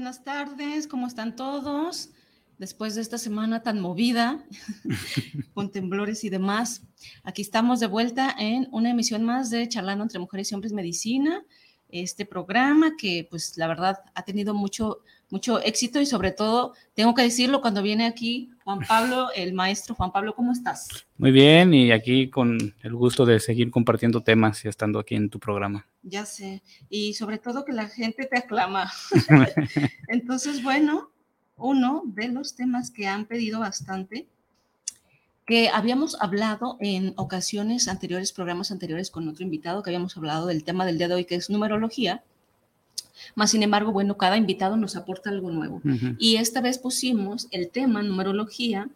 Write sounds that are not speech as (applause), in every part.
buenas tardes. ¿Cómo están todos? Después de esta semana tan movida, (laughs) con temblores y demás, aquí estamos de vuelta en una emisión más de Charlando entre Mujeres y Hombres Medicina, este programa que pues la verdad ha tenido mucho, mucho éxito y sobre todo, tengo que decirlo, cuando viene aquí Juan Pablo, el maestro Juan Pablo, ¿cómo estás? Muy bien, y aquí con el gusto de seguir compartiendo temas y estando aquí en tu programa. Ya sé, y sobre todo que la gente te aclama. (laughs) Entonces, bueno, uno de los temas que han pedido bastante, que habíamos hablado en ocasiones anteriores, programas anteriores con otro invitado, que habíamos hablado del tema del día de hoy, que es numerología, más sin embargo, bueno, cada invitado nos aporta algo nuevo. Y esta vez pusimos el tema numerología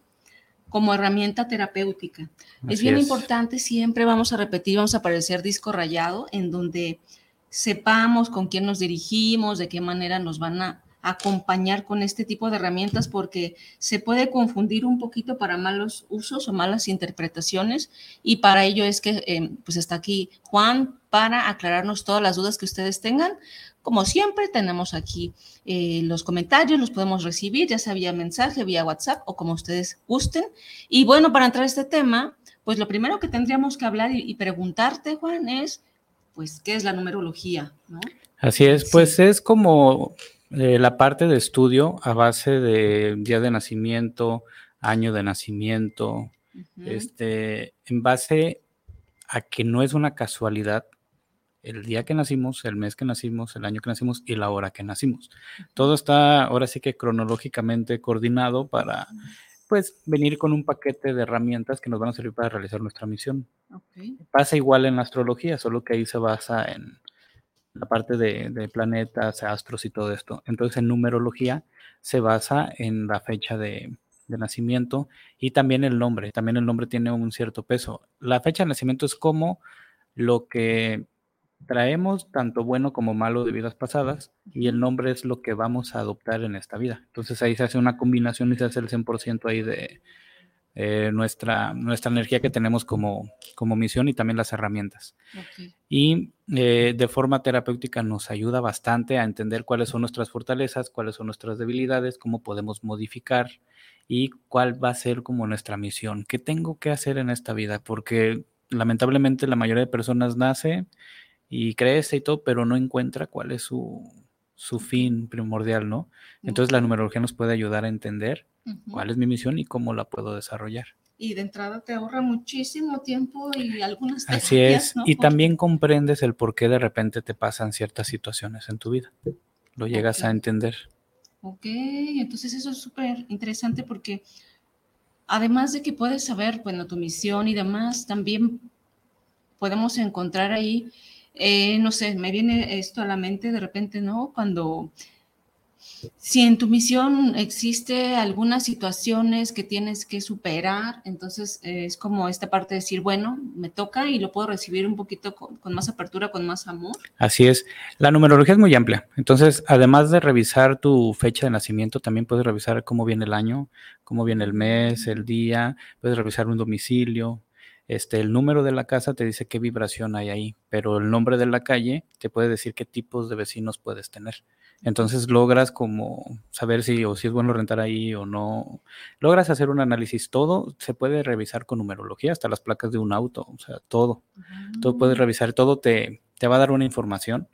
como herramienta terapéutica. es bien importante, siempre vamos a repetir, vamos a aparecer disco rayado, en donde sepamos con quién nos dirigimos, de qué manera nos van a acompañar con este tipo de herramientas porque se puede confundir un poquito para malos usos o malas interpretaciones y para ello es que eh, pues está aquí Juan para aclararnos todas las dudas que ustedes tengan. Como siempre, tenemos aquí eh, los comentarios, los podemos recibir, ya sea vía mensaje, vía WhatsApp o como ustedes gusten. Y bueno, para entrar a este tema, pues lo primero que tendríamos que hablar y, preguntarte, Juan, es, pues, ¿qué es la numerología? Así es, pues es como eh, la parte de estudio a base de día de nacimiento, año de nacimiento, este, en base a que no es una casualidad el día que nacimos, el mes que nacimos, el año que nacimos y la hora que nacimos. Todo está ahora sí que cronológicamente coordinado para pues venir con un paquete de herramientas que nos van a servir para realizar nuestra misión. Pasa igual en la astrología, solo que ahí se basa en la parte de, planetas, astros y todo esto. Entonces en numerología se basa en la fecha de, de nacimiento y también el nombre. También el nombre tiene un cierto peso. La fecha de nacimiento es como lo que traemos tanto bueno como malo de vidas pasadas y el nombre es lo que vamos a adoptar en esta vida. Entonces ahí se hace una combinación y se hace el 100% ahí de eh, nuestra, nuestra energía que tenemos como, como misión y también las herramientas. Y eh, de forma terapéutica nos ayuda bastante a entender cuáles son nuestras fortalezas, cuáles son nuestras debilidades, cómo podemos modificar y cuál va a ser como nuestra misión. ¿Qué tengo que hacer en esta vida? Porque lamentablemente la mayoría de personas nace y crece y todo, pero no encuentra cuál es su, fin primordial, ¿no? Entonces la numerología nos puede ayudar a entender cuál es mi misión y cómo la puedo desarrollar. Y de entrada te ahorra muchísimo tiempo y algunas Así es, y también comprendes el por qué de repente te pasan ciertas situaciones en tu vida. Lo llegas a entender. Ok, entonces eso es súper interesante porque además de que puedes saber, bueno, tu misión y demás, también podemos encontrar ahí eh, no sé, me viene esto a la mente de repente, ¿no? Cuando, si en tu misión existe algunas situaciones que tienes que superar, entonces eh, es como esta parte de decir, bueno, me toca y lo puedo recibir un poquito con, más apertura, con más amor. Así es. La numerología es muy amplia. Entonces, además de revisar tu fecha de nacimiento, también puedes revisar cómo viene el año, cómo viene el mes, el día, puedes revisar un domicilio, este, el número de la casa te dice qué vibración hay ahí, pero el nombre de la calle te puede decir qué tipos de vecinos puedes tener. Entonces logras como saber si o si es bueno rentar ahí o no. Logras hacer un análisis. Todo se puede revisar con numerología, hasta las placas de un auto, o sea, todo. Todo puedes revisar, todo te, te va a dar una información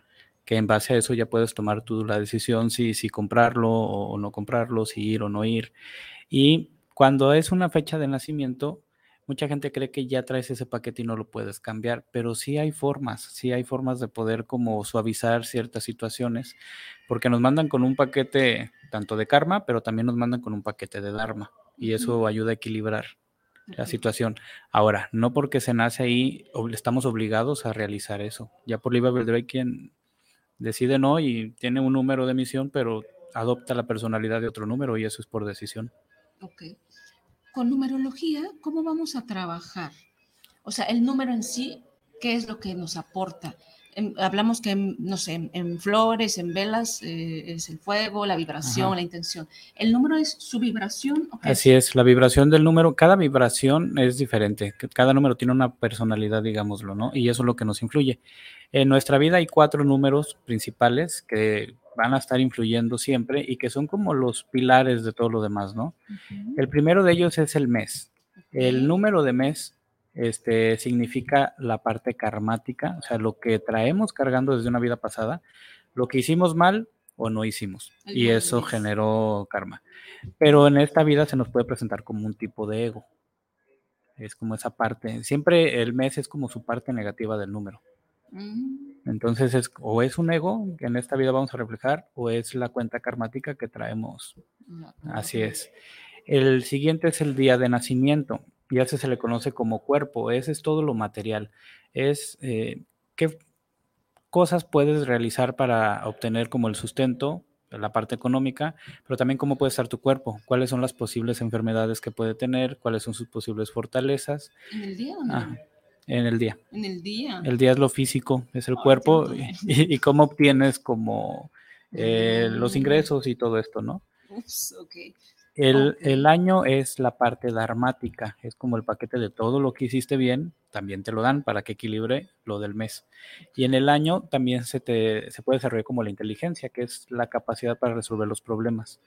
que en base a eso ya puedes tomar tú la decisión si, si comprarlo o no comprarlo, si ir o no ir. Y cuando es una fecha de nacimiento, mucha gente cree que ya traes ese paquete y no lo puedes cambiar, pero sí hay formas, sí hay formas de poder como suavizar ciertas situaciones, porque nos mandan con un paquete tanto de karma, pero también nos mandan con un paquete de dharma y eso ayuda a equilibrar la situación. Ahora, no porque se nace ahí, estamos obligados a realizar eso. Ya por libre albedrío quien decide no y tiene un número de emisión, pero adopta la personalidad de otro número y eso es por decisión. Ok. Con numerología, ¿cómo vamos a trabajar? O sea, el número en sí, ¿qué es lo que nos aporta? hablamos que, no sé, en, flores, en velas, eh, es el fuego, la vibración, la intención. ¿El número es su vibración? Así es? la vibración del número, cada vibración es diferente, cada número tiene una personalidad, digámoslo, ¿no? Y eso es lo que nos influye. En nuestra vida hay cuatro números principales que van a estar influyendo siempre y que son como los pilares de todo lo demás, ¿no? El primero de ellos es el mes. El número de mes este, significa la parte karmática, o sea, lo que traemos cargando desde una vida pasada, lo que hicimos mal o no hicimos, y eso generó karma. Pero en esta vida se nos puede presentar como un tipo de ego. Es como esa parte, siempre el mes es como su parte negativa del número. Mm. Entonces es o es un ego que en esta vida vamos a reflejar o es la cuenta karmática que traemos. Así es. El siguiente es el día de nacimiento y a ese se le conoce como cuerpo, ese es todo lo material, es eh, qué cosas puedes realizar para obtener como el sustento, la parte económica, pero también cómo puede estar tu cuerpo, cuáles son las posibles enfermedades que puede tener, cuáles son sus posibles fortalezas. ¿En el día o no? En el día. En el día. El día es lo físico, es el cuerpo y, cómo obtienes como eh, los ingresos y todo esto, ¿no? Ups, okay. El, año es la parte dharmática, es como el paquete de todo lo que hiciste bien, también te lo dan para que equilibre lo del mes. Y en el año también se, te, se puede desarrollar como la inteligencia, que es la capacidad para resolver los problemas.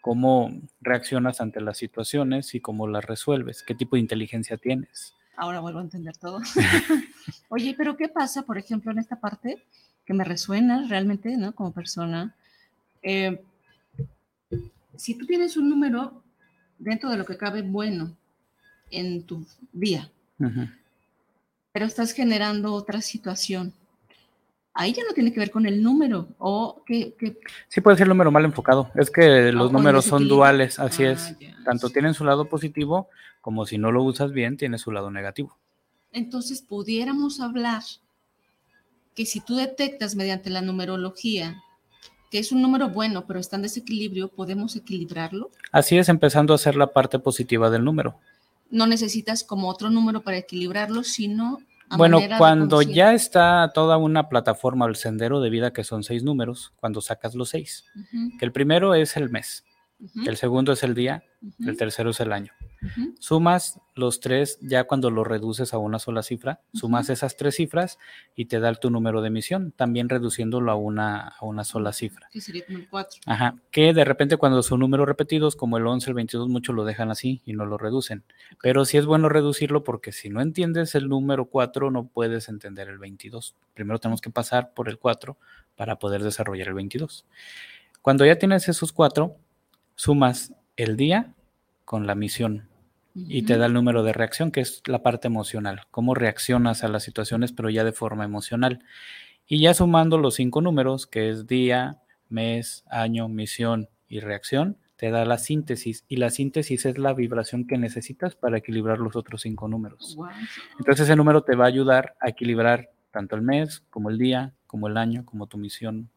Cómo reaccionas ante las situaciones y cómo las resuelves, qué tipo de inteligencia tienes. Ahora vuelvo a entender todo. (laughs) (laughs) Oye, pero ¿qué pasa, por ejemplo, en esta parte que me resuena realmente, ¿no? Como persona. Eh, si tú tienes un número dentro de lo que cabe bueno en tu día, pero estás generando otra situación, ahí ya no tiene que ver con el número o que, Sí puede ser el número mal enfocado, es que los números son duales, así ah, es, tanto tienen su lado positivo como si no lo usas bien tiene su lado negativo. Entonces pudiéramos hablar que si tú detectas mediante la numerología que es un número bueno, pero está en desequilibrio, ¿podemos equilibrarlo? Así es, empezando a hacer la parte positiva del número. No necesitas como otro número para equilibrarlo, sino... Bueno, cuando ya está toda una plataforma, el sendero de vida, que son seis números, cuando sacas los seis, que el primero es el mes, el segundo es el día, el tercero es el año. Sumas los tres, ya cuando lo reduces a una sola cifra, sumas esas tres cifras y te da tu número de emisión, también reduciéndolo a una, a una sola cifra. Que sería como el 4. Ajá, que de repente cuando son números repetidos, como el 11, el 22, muchos lo dejan así y no lo reducen. Pero sí es bueno reducirlo porque si no entiendes el número 4, no puedes entender el 22. Primero tenemos que pasar por el 4 para poder desarrollar el 22. Cuando ya tienes esos cuatro, sumas el día con la misión y te da el número de reacción, que es la parte emocional, cómo reaccionas a las situaciones, pero ya de forma emocional. Y ya sumando los cinco números, que es día, mes, año, misión y reacción, te da la síntesis. Y la síntesis es la vibración que necesitas para equilibrar los otros cinco números. Entonces ese número te va a ayudar a equilibrar tanto el mes, como el día, como el año, como tu misión,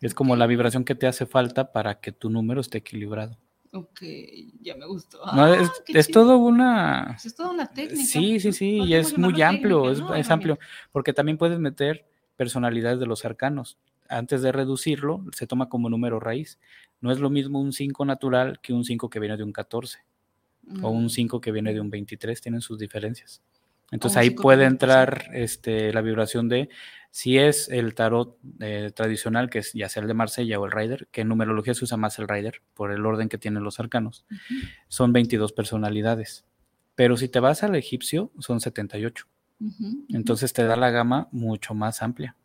es como la vibración que te hace falta para que tu número esté equilibrado. Ok, ya me gustó. es, ah, todo una... Pues es toda una técnica. Sí, sí, sí, y es muy amplio, es, amplio, porque también puedes meter personalidades de los arcanos. Antes de reducirlo, se toma como número raíz. No es lo mismo un 5 natural que un 5 que viene de un 14 o un 5 mm. que viene de un 23, tienen sus diferencias. Entonces ahí puede entrar este, la vibración de si es el tarot eh, tradicional, que es ya sea el de Marsella o el Rider, que en numerología se usa más el Rider por el orden que tienen los arcanos, son 22 personalidades. Pero si te vas al egipcio, son 78. Entonces te da la gama mucho más amplia.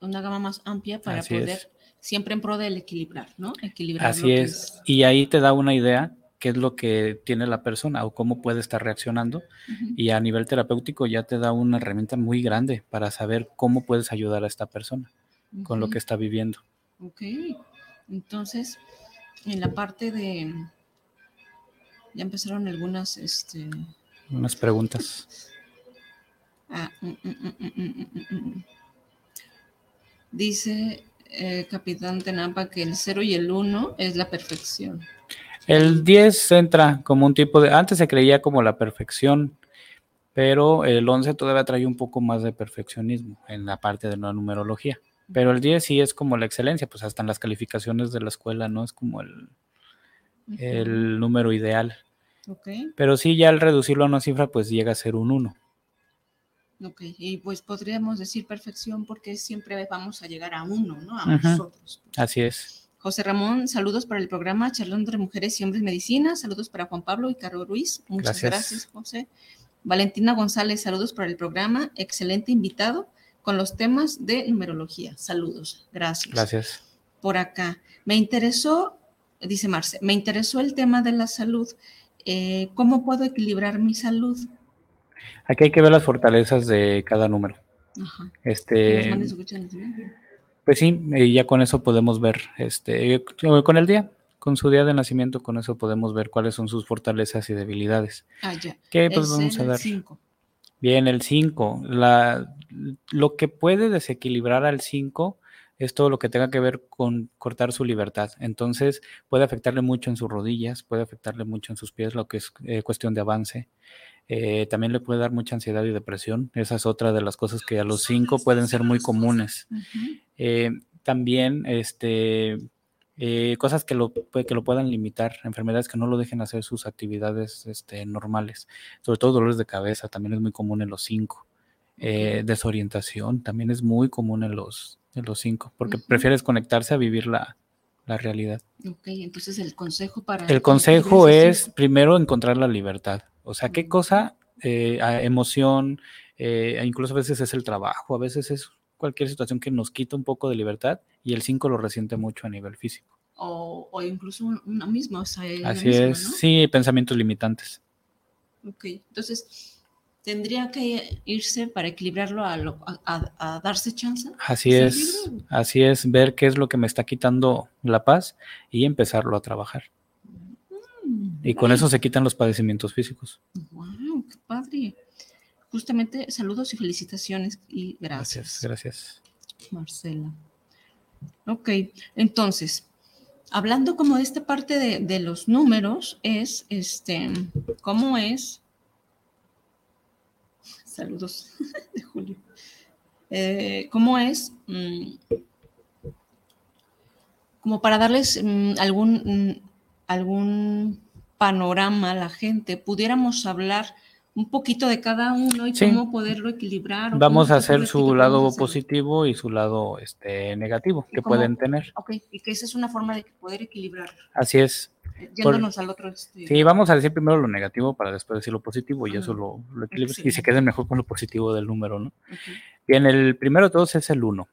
una gama más amplia para poder siempre en pro del equilibrar, ¿no? Equilibrar. Así es. Y ahí te da una idea qué es lo que tiene la persona o cómo puede estar reaccionando. Y a nivel terapéutico ya te da una herramienta muy grande para saber cómo puedes ayudar a esta persona con lo que está viviendo. Ok. Entonces, en la parte de... Ya empezaron algunas... Este... Unas preguntas. Ah, mm, mm, mm, Dice eh, Capitán Tenampa que el 0 y el 1 es la perfección. El 10 entra como un tipo de... Antes se creía como la perfección, pero el 11 todavía trae un poco más de perfeccionismo en la parte de la numerología. Pero el 10 sí es como la excelencia, pues hasta en las calificaciones de la escuela, ¿no? Es como el, el número ideal. Pero sí, ya al reducirlo a una cifra, pues llega a ser un 1. Ok, y pues podríamos decir perfección porque siempre vamos a llegar a uno, ¿no? A nosotros. Así es. José Ramón, saludos para el programa Charlando entre Mujeres y Hombres Medicina. Saludos para Juan Pablo y Caro Ruiz. Muchas gracias. José. Valentina González, saludos para el programa. Excelente invitado con los temas de numerología. Saludos. Gracias. Gracias. Por acá. Me interesó, dice Marce, me interesó el tema de la salud. Eh, ¿Cómo puedo equilibrar mi salud? Aquí hay que ver las fortalezas de cada número. Este, pues sí, y ya con eso podemos ver, este, con el día, con su día de nacimiento, con eso podemos ver cuáles son sus fortalezas y debilidades. Ah, ya. ¿Qué pues, vamos a dar? Bien, el 5. Lo que puede desequilibrar al 5 es todo lo que tenga que ver con cortar su libertad. Entonces puede afectarle mucho en sus rodillas, puede afectarle mucho en sus pies, lo que es eh, cuestión de avance. Eh, también le puede dar mucha ansiedad y depresión. Esa es otra de las cosas que a los cinco pueden ser muy comunes. Eh, también este, eh, cosas que lo, que lo puedan limitar, enfermedades que no lo dejen hacer sus actividades este, normales, sobre todo dolores de cabeza, también es muy común en los cinco. desorientación también es muy común en los, en los cinco, porque prefieres conectarse a vivir la, la realidad. Ok, entonces el consejo para... El consejo es primero encontrar la libertad. O sea, qué cosa, eh, emoción, eh, incluso a veces es el trabajo, a veces es cualquier situación que nos quita un poco de libertad y el 5 lo resiente mucho a nivel físico. O, o incluso uno mismo. O sea, Así es, sí, pensamientos limitantes. Ok, entonces tendría que irse para equilibrarlo a, a, darse chance. Así es, así es, ver qué es lo que me está quitando la paz y empezarlo a trabajar. Y con eso se quitan los padecimientos físicos. ¡Wow! ¡Qué padre! Justamente saludos y felicitaciones y gracias. Gracias, gracias. Marcela. Ok, entonces, hablando como de esta parte de, de los números, es este, ¿cómo es Saludos (laughs) de Julio. Eh, ¿Cómo es? Mm, como para darles mm, algún, mm, algún panorama la gente, pudiéramos hablar un poquito de cada uno y cómo poderlo equilibrar. Vamos a hacer su lado positivo y su lado este, negativo que pueden tener. Ok, y que esa es una forma de poder equilibrar. Así es. Yéndonos al otro. Este... Sí, vamos a decir primero lo negativo para después decir lo positivo y eso lo, lo y se queden mejor con lo positivo del número, ¿no? Bien, el primero de todos es el 1.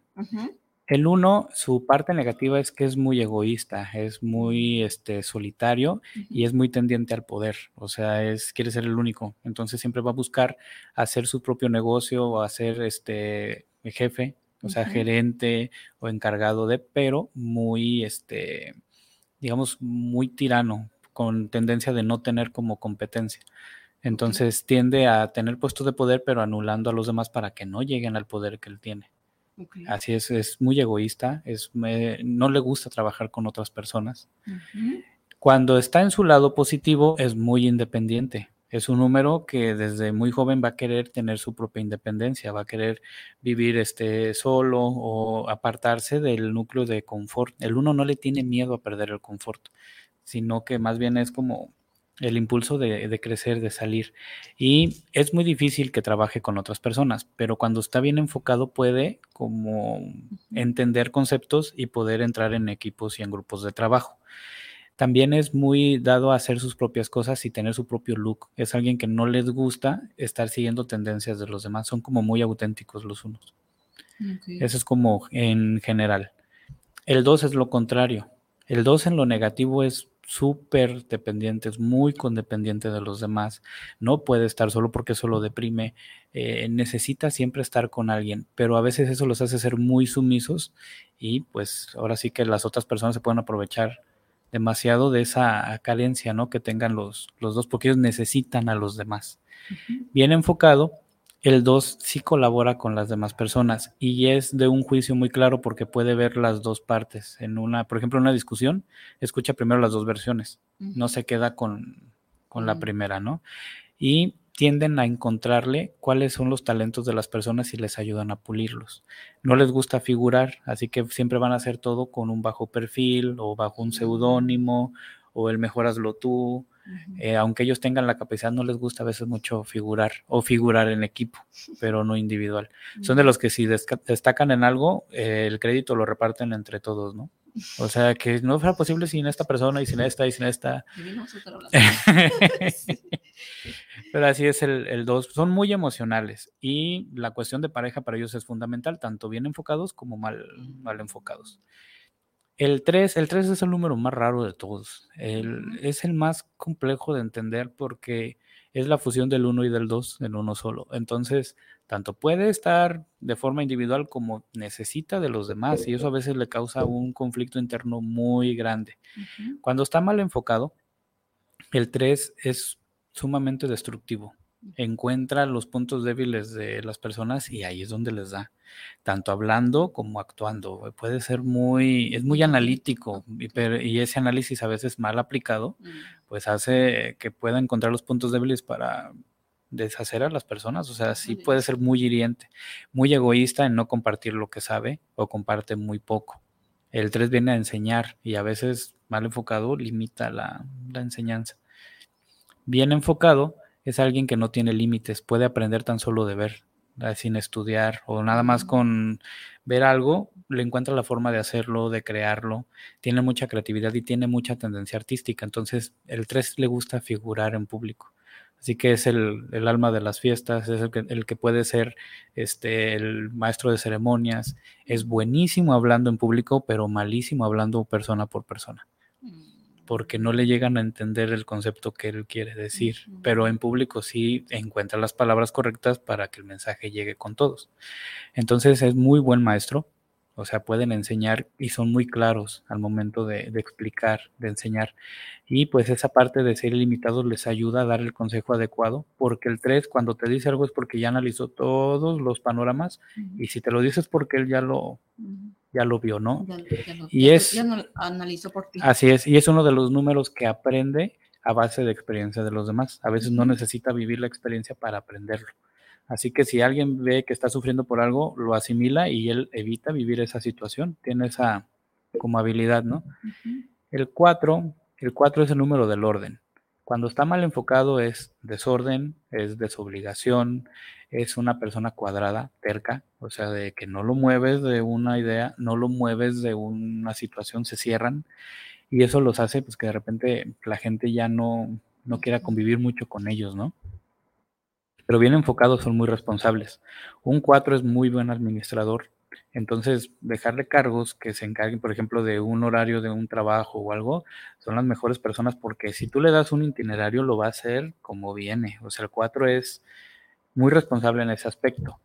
El 1, su parte negativa es que es muy egoísta, es muy este, solitario y es muy tendiente al poder, o sea, es, quiere ser el único, entonces siempre va a buscar hacer su propio negocio o hacer este jefe, o sea, gerente o encargado de, pero muy, este, digamos, muy tirano, con tendencia de no tener como competencia. Entonces tiende a tener puestos de poder, pero anulando a los demás para que no lleguen al poder que él tiene. Así es, es muy egoísta, es, no le gusta trabajar con otras personas. Cuando está en su lado positivo, es muy independiente. Es un número que desde muy joven va a querer tener su propia independencia, va a querer vivir este, solo o apartarse del núcleo de confort. El uno no le tiene miedo a perder el confort, sino que más bien es como el impulso de, crecer, de salir. Y es muy difícil que trabaje con otras personas, pero cuando está bien enfocado puede como entender conceptos y poder entrar en equipos y en grupos de trabajo. También es muy dado a hacer sus propias cosas y tener su propio look. Es alguien que no les gusta estar siguiendo tendencias de los demás. Son como muy auténticos los unos. Eso es como en general. El 2 es lo contrario. El 2 en lo negativo es súper dependiente, es muy condependiente de los demás. No puede estar solo porque eso lo deprime. Eh, necesita siempre estar con alguien, pero a veces eso los hace ser muy sumisos y pues ahora sí que las otras personas se pueden aprovechar demasiado de esa carencia, ¿no? Que tengan los, los dos, porque ellos necesitan a los demás. Bien enfocado, el 2 sí colabora con las demás personas y es de un juicio muy claro porque puede ver las dos partes. En una, por ejemplo, en una discusión, escucha primero las dos versiones, no se queda con, con la primera, ¿no? Y tienden a encontrarle cuáles son los talentos de las personas y les ayudan a pulirlos. No les gusta figurar, así que siempre van a hacer todo con un bajo perfil o bajo un seudónimo o el mejor hazlo tú eh, aunque ellos tengan la capacidad, no les gusta a veces mucho figurar o figurar en equipo, pero no individual. Son de los que si destacan en algo, eh, el crédito lo reparten entre todos, ¿no? O sea, que no fuera posible sin esta persona y sin esta y sin esta. (laughs) Pero así es el, dos. Son muy emocionales y la cuestión de pareja para ellos es fundamental, tanto bien enfocados como mal, mal enfocados. El 3, el 3 es el número más raro de todos. es el más complejo de entender porque es la fusión del 1 y del 2 en uno solo. Entonces, tanto puede estar de forma individual como necesita de los demás y eso a veces le causa un conflicto interno muy grande. Cuando está mal enfocado, el 3 es sumamente destructivo encuentra los puntos débiles de las personas y ahí es donde les da, tanto hablando como actuando. Puede ser muy, es muy analítico y, ese análisis a veces mal aplicado, mm. pues hace que pueda encontrar los puntos débiles para deshacer a las personas. O sea, sí puede ser muy hiriente, muy egoísta en no compartir lo que sabe o comparte muy poco. El 3 viene a enseñar y a veces mal enfocado limita la, la enseñanza. Bien enfocado, es alguien que no tiene límites, puede aprender tan solo de ver, eh, sin estudiar o nada más con ver algo, le encuentra la forma de hacerlo, de crearlo, tiene mucha creatividad y tiene mucha tendencia artística, entonces el 3 le gusta figurar en público. Así que es el, alma de las fiestas, es el que, el que, puede ser este, el maestro de ceremonias, es buenísimo hablando en público, pero malísimo hablando persona por persona porque no le llegan a entender el concepto que él quiere decir, pero en público sí encuentra las palabras correctas para que el mensaje llegue con todos. Entonces es muy buen maestro, o sea, pueden enseñar y son muy claros al momento de, explicar, de enseñar. Y pues esa parte de ser ilimitados les ayuda a dar el consejo adecuado, porque el 3 cuando te dice algo es porque ya analizó todos los panoramas y si te lo dices porque él ya lo, ya lo vio, ¿no? y es... analizó por ti. Así es, y es uno de los números que aprende a base de experiencia de los demás. A veces no necesita vivir la experiencia para aprenderlo. Así que si alguien ve que está sufriendo por algo, lo asimila y él evita vivir esa situación. Tiene esa como habilidad, ¿no? El 4, el 4 es el número del orden. Cuando está mal enfocado es desorden, es desobligación, es una persona cuadrada, terca, o sea, de que no lo mueves de una idea, no lo mueves de una situación, se cierran y eso los hace pues que de repente la gente ya no, no quiera convivir mucho con ellos, ¿no? Pero bien enfocados son muy responsables. Un 4 es muy buen administrador, entonces, dejarle cargos que se encarguen, por ejemplo, de un horario de un trabajo o algo, son las mejores personas porque si tú le das un itinerario, lo va a hacer como viene. O sea, el 4 es muy responsable en ese aspecto.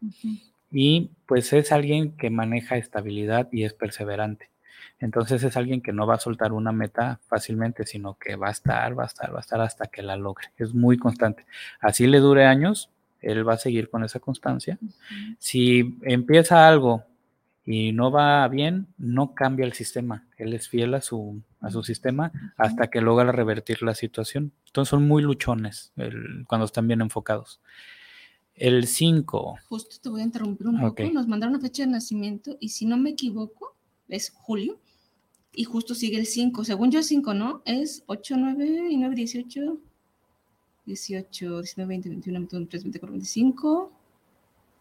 Y pues es alguien que maneja estabilidad y es perseverante. Entonces es alguien que no va a soltar una meta fácilmente, sino que va a estar, va a estar, va a estar hasta que la logre. Es muy constante. Así le dure años, él va a seguir con esa constancia. Si empieza algo y no va bien, no cambia el sistema. Él es fiel a su, a su sistema hasta que logra revertir la situación. Entonces son muy luchones cuando están bien enfocados. El 5. Justo te voy a interrumpir un poco. Nos mandaron una fecha de nacimiento y si no me equivoco, es julio. Y justo sigue el 5. Según yo, es 5, ¿no? Es 8, 9 y 9, 18. 18, 19, 20, 21, 22, 23, 24, 25,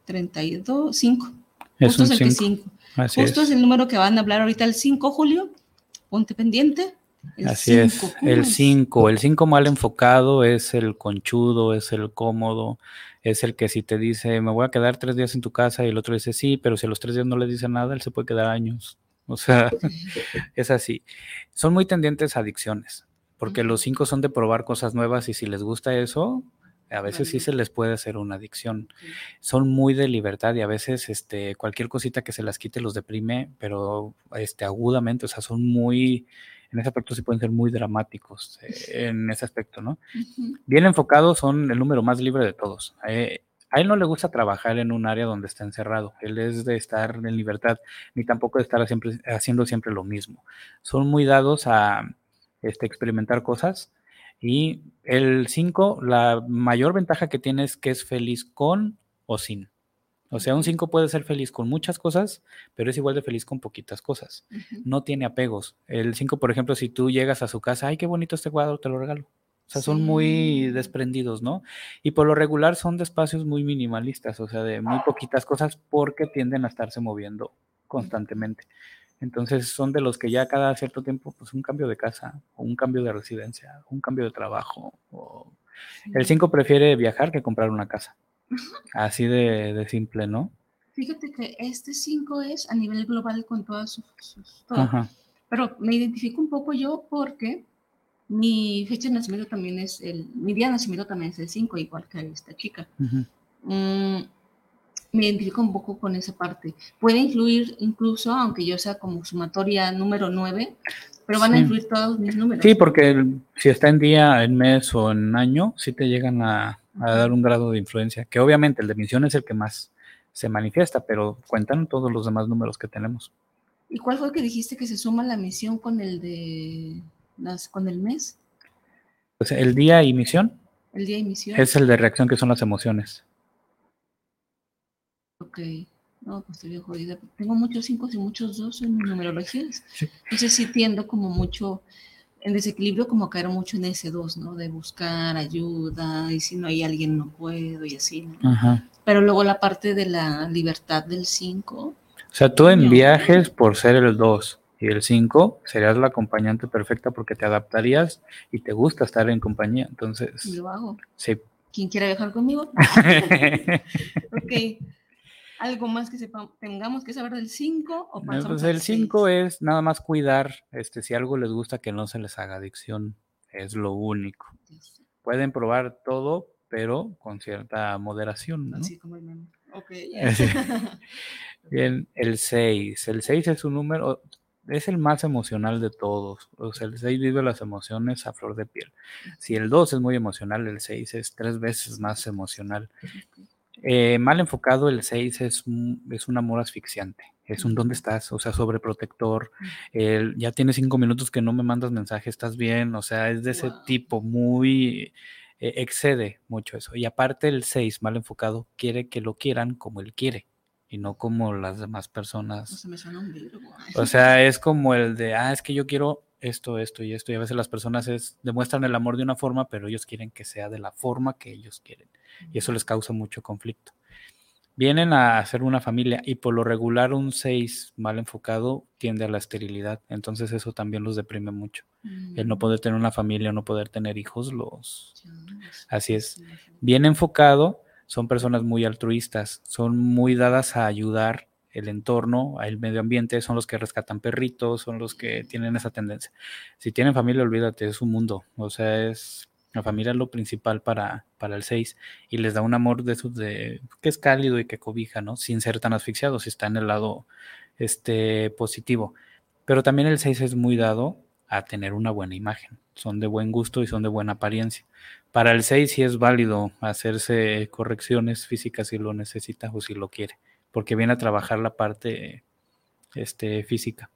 32, 5. Justo es, el que 5. Justo es. el número que van a hablar ahorita el 5, Julio. Ponte pendiente. Así es, el 5, el 5 mal enfocado es el conchudo, es el cómodo, es el que si te dice, me voy a quedar tres días en tu casa y el otro dice, sí, pero si a los tres días no le dice nada, él se puede quedar años. O sea, (laughs) es así. Son muy tendientes a adicciones, porque los cinco son de probar cosas nuevas y si les gusta eso, a veces sí se les puede hacer una adicción. Son muy de libertad y a veces este, cualquier cosita que se las quite los deprime, pero este, agudamente, o sea, son muy, en ese aspecto sí pueden ser muy dramáticos eh, en ese aspecto, ¿no? Bien enfocados son el número más libre de todos. Eh, a él no le gusta trabajar en un área donde está encerrado. Él es de estar en libertad, ni tampoco de estar siempre, haciendo siempre lo mismo. Son muy dados a este, experimentar cosas y el 5, la mayor ventaja que tiene es que es feliz con o sin. O sea, un 5 puede ser feliz con muchas cosas, pero es igual de feliz con poquitas cosas. No tiene apegos. El 5, por ejemplo, si tú llegas a su casa, ay, qué bonito este cuadro, te lo regalo. O sea, son muy desprendidos, ¿no? Y por lo regular son de espacios muy minimalistas, o sea, de muy poquitas cosas porque tienden a estarse moviendo constantemente. Entonces son de los que ya cada cierto tiempo, pues un cambio de casa, o un cambio de residencia, un cambio de trabajo. El 5 prefiere viajar que comprar una casa. Así de, simple, ¿no? Fíjate que este 5 es a nivel global con todas sus... Pero me identifico un poco yo porque mi fecha de nacimiento también es el... Mi día de nacimiento también es el 5, igual que esta chica me identifico un poco con esa parte. Puede influir incluso, aunque yo sea como sumatoria número 9, pero van a influir todos mis números. Sí, porque si está en día, en mes o en año, sí te llegan a, dar un grado de influencia, que obviamente el de misión es el que más se manifiesta, pero cuentan todos los demás números que tenemos. ¿Y cuál fue el que dijiste que se suma la misión con el de las, con el mes? Pues el día y misión. El día y misión. Es el de reacción que son las emociones. Ok. No, pues estoy bien jodida. Tengo muchos cinco y muchos dos en numerologías. Entonces sí tiendo como mucho en desequilibrio, como caer mucho en ese dos, ¿no? De buscar ayuda y si no hay alguien no puedo y así. Pero luego la parte de la libertad del 5. O sea, tú en viajes por ser el 2 y el 5 serías la acompañante perfecta porque te adaptarías y te gusta estar en compañía. Entonces. Lo hago. Sí. ¿Quién quiere viajar conmigo? (laughs) ok. ¿Algo más que tengamos que saber del 5? O pues el 5 es nada más cuidar, este, si algo les gusta que no se les haga adicción, es lo único. Pueden probar todo, pero con cierta moderación. Así como el meme. Ok. (laughs) Bien, el 6. El 6 es un número, es el más emocional de todos. O sea, el 6 vive las emociones a flor de piel. Si el 2 es muy emocional, el 6 es tres veces más emocional. Eh, mal enfocado, el 6 es un, es un amor asfixiante. Es un ¿dónde estás? O sea, sobreprotector. El, ya tienes cinco minutos que no me mandas mensaje, estás bien. O sea, es de ese tipo, muy. Eh, excede mucho eso. Y aparte, el 6, mal enfocado, quiere que lo quieran como él quiere y no como las demás personas. O sea, es como el de, ah, es que yo quiero esto, esto y esto. Y a veces las personas es, demuestran el amor de una forma, pero ellos quieren que sea de la forma que ellos quieren. Y eso les causa mucho conflicto. Vienen a hacer una familia y por lo regular un 6 mal enfocado tiende a la esterilidad. Entonces eso también los deprime mucho. El no mm. poder tener una familia, no poder tener hijos, los... Así es. Bien enfocado, son personas muy altruistas, son muy dadas a ayudar el entorno, el medio ambiente, son los que rescatan perritos, son los que tienen esa tendencia. Si tienen familia, olvídate, es un mundo. O sea, es la familia es lo principal para, para el 6 y les da un amor de esos de que es cálido y que cobija, ¿no? Sin ser tan asfixiados, si está en el lado este, positivo. Pero también el 6 es muy dado a tener una buena imagen. Son de buen gusto y son de buena apariencia. Para el 6 sí es válido hacerse correcciones físicas si lo necesita o si lo quiere porque viene a trabajar la parte este, física.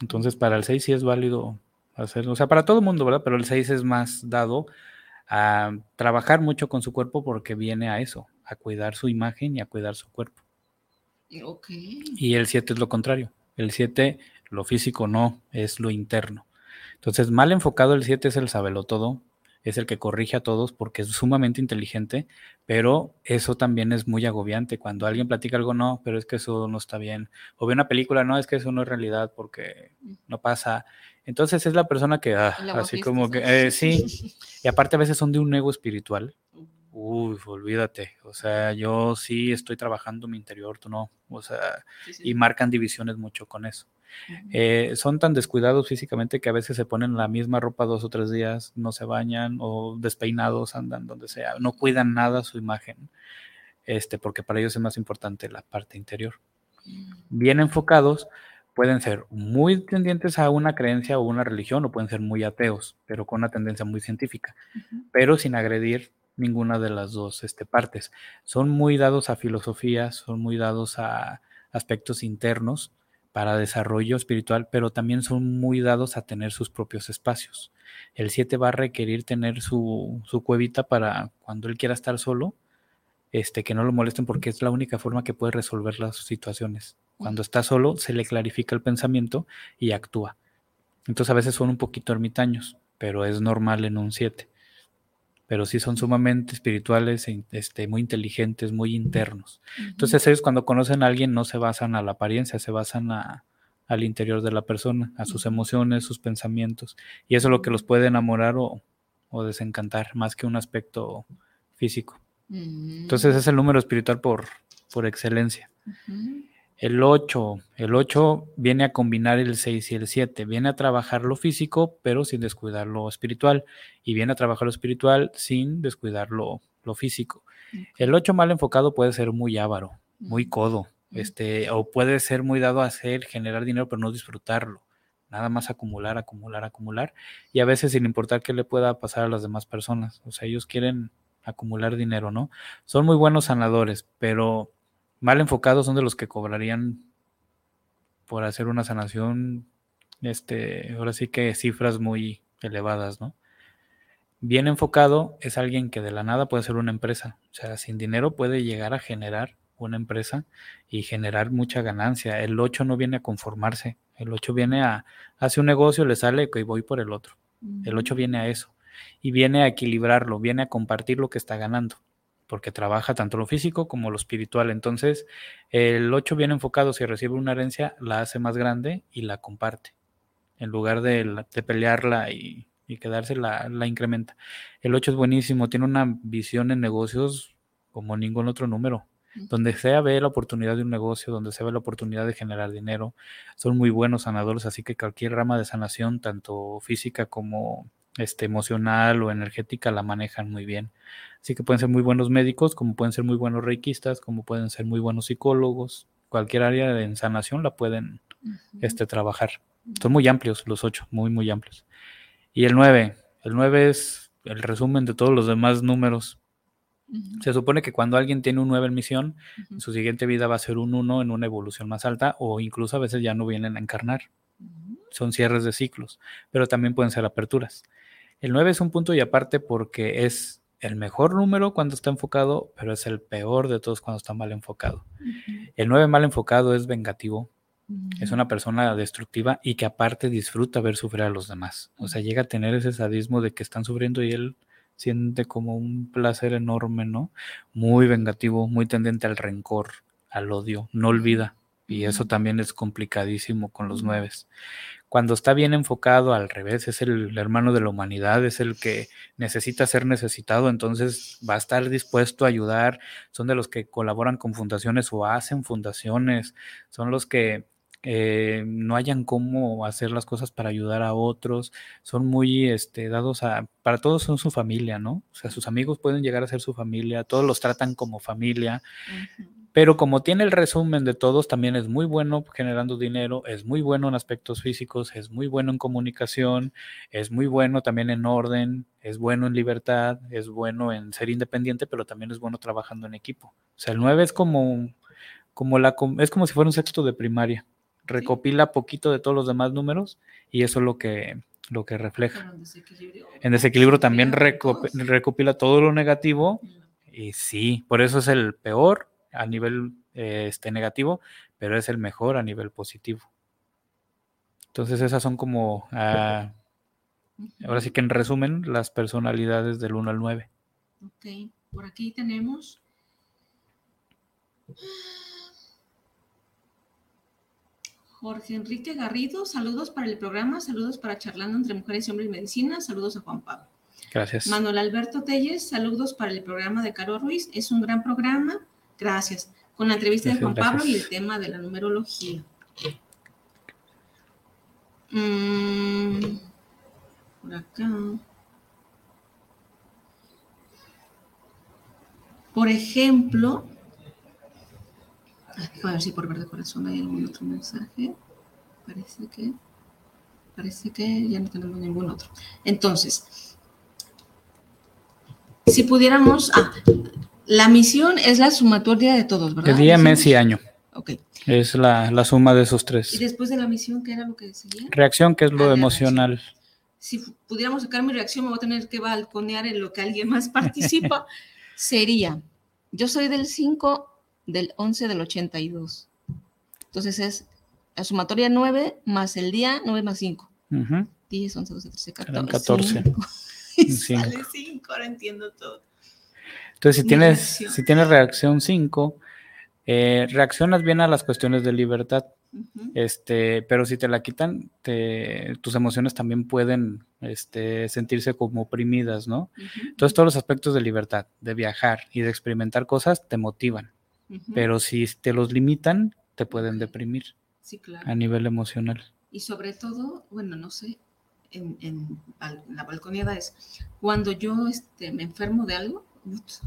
Entonces, para el 6 sí es válido hacerlo, o sea, para todo el mundo, ¿verdad? Pero el 6 es más dado a trabajar mucho con su cuerpo porque viene a eso, a cuidar su imagen y a cuidar su cuerpo. Y el 7 es lo contrario. El 7, lo físico no, es lo interno. Entonces, mal enfocado el 7 es el sabelo todo, es el que corrige a todos porque es sumamente inteligente, pero eso también es muy agobiante. Cuando alguien platica algo, no, pero es que eso no está bien. O ve una película, no, es que eso no es realidad porque no pasa. Entonces es la persona que, ah, así como que, eh, sí, y (laughs) aparte a veces son de un ego espiritual. Uy, olvídate. O sea, yo sí estoy trabajando mi interior, tú no. O sea, y marcan divisiones mucho con eso. Eh, son tan descuidados físicamente que a veces se ponen la misma ropa dos o tres días, no se bañan o despeinados, andan donde sea, no cuidan nada su imagen, este, porque para ellos es más importante la parte interior. Bien enfocados, pueden ser muy tendientes a una creencia o una religión o pueden ser muy ateos, pero con una tendencia muy científica, pero sin agredir ninguna de las dos este, partes. Son muy dados a filosofías, son muy dados a aspectos internos para desarrollo espiritual, pero también son muy dados a tener sus propios espacios. El 7 va a requerir tener su, su, cuevita para cuando él quiera estar solo, este, que no lo molesten porque es la única forma que puede resolver las situaciones. Cuando está solo, se le clarifica el pensamiento y actúa. Entonces a veces son un poquito ermitaños, pero es normal en un 7 pero sí son sumamente espirituales, e este, muy inteligentes, muy internos. Entonces ellos cuando conocen a alguien no se basan a la apariencia, se basan a, al interior de la persona, a sus emociones, sus pensamientos. Y eso es lo que los puede enamorar o, desencantar, más que un aspecto físico. Entonces es el número espiritual por, por excelencia. El 8, el 8 viene a combinar el 6 y el 7, viene a trabajar lo físico, pero sin descuidar lo espiritual, y viene a trabajar lo espiritual sin descuidar lo, físico. El 8 mal enfocado puede ser muy avaro, muy codo, este, o puede ser muy dado a hacer, generar dinero, pero no disfrutarlo. Nada más acumular, acumular, acumular, y a veces sin importar qué le pueda pasar a las demás personas. O sea, ellos quieren acumular dinero, ¿no? Son muy buenos sanadores, pero mal enfocados son de los que cobrarían por hacer una sanación, este, ahora sí que cifras muy elevadas, ¿no? Bien enfocado es alguien que de la nada puede ser una empresa, o sea, sin dinero puede llegar a generar una empresa y generar mucha ganancia. El 8 no viene a conformarse, el 8 viene a, hace un negocio, le sale y voy por el otro. El 8 viene a eso y viene a equilibrarlo, viene a compartir lo que está ganando porque trabaja tanto lo físico como lo espiritual. Entonces, el 8 bien enfocado, si recibe una herencia, la hace más grande y la comparte. En lugar de, pelearla y, quedarse, la, la, incrementa. El 8 es buenísimo, tiene una visión en negocios como ningún otro número. Donde sea ve la oportunidad de un negocio, donde se ve la oportunidad de generar dinero, son muy buenos sanadores, así que cualquier rama de sanación, tanto física como este, emocional o energética la manejan muy bien. Así que pueden ser muy buenos médicos, como pueden ser muy buenos reikistas, como pueden ser muy buenos psicólogos. Cualquier área de sanación la pueden este, trabajar. Son muy amplios los ocho, muy, muy amplios. Y el nueve, el nueve es el resumen de todos los demás números. Se supone que cuando alguien tiene un 9 en misión, en su siguiente vida va a ser un 1 en una evolución más alta o incluso a veces ya no vienen a encarnar. Son cierres de ciclos, pero también pueden ser aperturas. El 9 es un punto y aparte porque es el mejor número cuando está enfocado, pero es el peor de todos cuando está mal enfocado. El 9 mal enfocado es vengativo, es una persona destructiva y que aparte disfruta ver sufrir a los demás. O sea, llega a tener ese sadismo de que están sufriendo y él siente como un placer enorme, ¿no? Muy vengativo, muy tendente al rencor, al odio, no olvida. Y eso también es complicadísimo con los nueves. Cuando está bien enfocado, al revés, es el hermano de la humanidad, es el que necesita ser necesitado, entonces va a estar dispuesto a ayudar. Son de los que colaboran con fundaciones o hacen fundaciones, son los que eh, no hayan cómo hacer las cosas para ayudar a otros, son muy este, dados a, para todos son su familia, ¿no? O sea, sus amigos pueden llegar a ser su familia, todos los tratan como familia. Pero como tiene el resumen de todos, también es muy bueno generando dinero, es muy bueno en aspectos físicos, es muy bueno en comunicación, es muy bueno también en orden, es bueno en libertad, es bueno en ser independiente, pero también es bueno trabajando en equipo. O sea, el 9 es como, como la, es como si fuera un sexto de primaria. Recopila poquito de todos los demás números y eso es lo que, lo que refleja. En desequilibrio, también recopila todo lo negativo y sí, por eso es el peor a nivel eh, este, negativo, pero es el mejor a nivel positivo. Entonces esas son como ah, Ahora sí que en resumen, las personalidades del 1 al 9. Ok, por aquí tenemos Jorge Enrique Garrido, saludos para el programa, saludos para Charlando entre Mujeres y Hombres y Medicina, saludos a Juan Pablo. Gracias. Manuel Alberto Telles, saludos para el programa de Caro Ruiz, es un gran programa, gracias. Con la entrevista de Juan Pablo y el tema de la numerología. Mm, por acá. Por ejemplo, a ver si por ver de corazón hay algún otro mensaje. Parece que, parece que ya no tenemos ningún otro. Entonces, si pudiéramos, ah, la misión es la sumatoria de todos, ¿verdad? De día, mes y año. Ok. Es la, la, suma de esos tres. ¿Y después de la misión qué era lo que seguía? Reacción, que es lo ah, emocional. Reacción. Si pudiéramos sacar mi reacción, me voy a tener que balconear en lo que alguien más (laughs) participa. sería, yo soy del 5 del 11 del 82. Entonces es la sumatoria 9 más el día 9 más 5. Uh -huh. 10, 11, 12, 13, 14. 14. 5. Y sale 5, ahora entiendo todo. Entonces, si tienes, si tienes reacción 5, eh, reaccionas bien a las cuestiones de libertad. Uh -huh. este, pero si te la quitan, te, tus emociones también pueden este, sentirse como oprimidas, ¿no? Uh -huh. Entonces, todos los aspectos de libertad, de viajar y de experimentar cosas te motivan. Uh -huh. Pero si te los limitan, te pueden deprimir sí, claro. a nivel emocional. Y sobre todo, bueno, no sé, en, en, en la balconeada es cuando yo este, me enfermo de algo,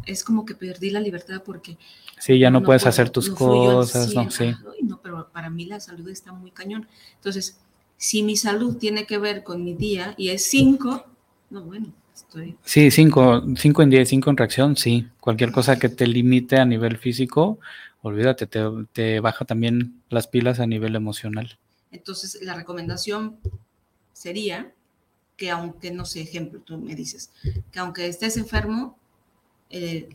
es como que perdí la libertad porque... Sí, ya no, no puedes puedo, hacer tus no cosas, no, sí. No, pero para mí la salud está muy cañón. Entonces, si mi salud tiene que ver con mi día y es 5, no, bueno, estoy... Sí, 5 cinco en día, 5 en reacción, sí. Cualquier cosa que te limite a nivel físico, olvídate, te, te baja también las pilas a nivel emocional. Entonces, la recomendación sería que aunque, no sé, ejemplo, tú me dices, que aunque estés enfermo,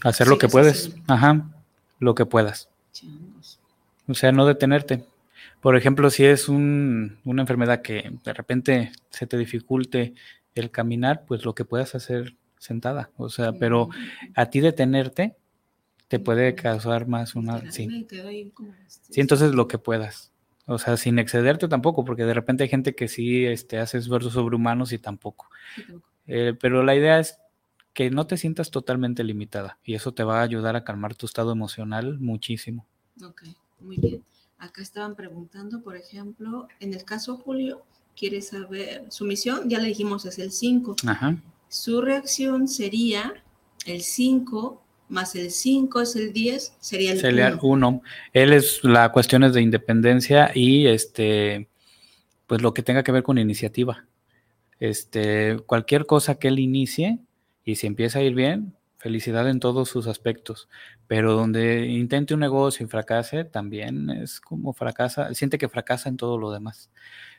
hacer lo que puedes, ajá, lo que puedas. Changos. O sea, no detenerte. Por ejemplo, si es un, una enfermedad que de repente se te dificulte el caminar, pues lo que puedas hacer sentada. O sea, sí. pero a ti detenerte te puede causar más una... Sí. Sí, entonces lo que puedas. O sea, sin excederte tampoco, porque de repente hay gente que sí este, hace esfuerzos sobrehumanos y tampoco. Sí, tampoco. Eh, pero la idea es que no te sientas totalmente limitada y eso te va a ayudar a calmar tu estado emocional muchísimo. Ok, muy bien. Acá estaban preguntando, por ejemplo, en el caso Julio, quiere saber su misión, ya le dijimos es el 5. Ajá. Su reacción sería el 5 más el 5 es el 10, sería el 1. Sería el 1. Él es la cuestión es de independencia y este pues lo que tenga que ver con iniciativa. Este, cualquier cosa que él inicie, y si empieza a ir bien, felicidad en todos sus aspectos. Pero donde intente un negocio y fracase, también es como fracasa, siente que fracasa en todo lo demás.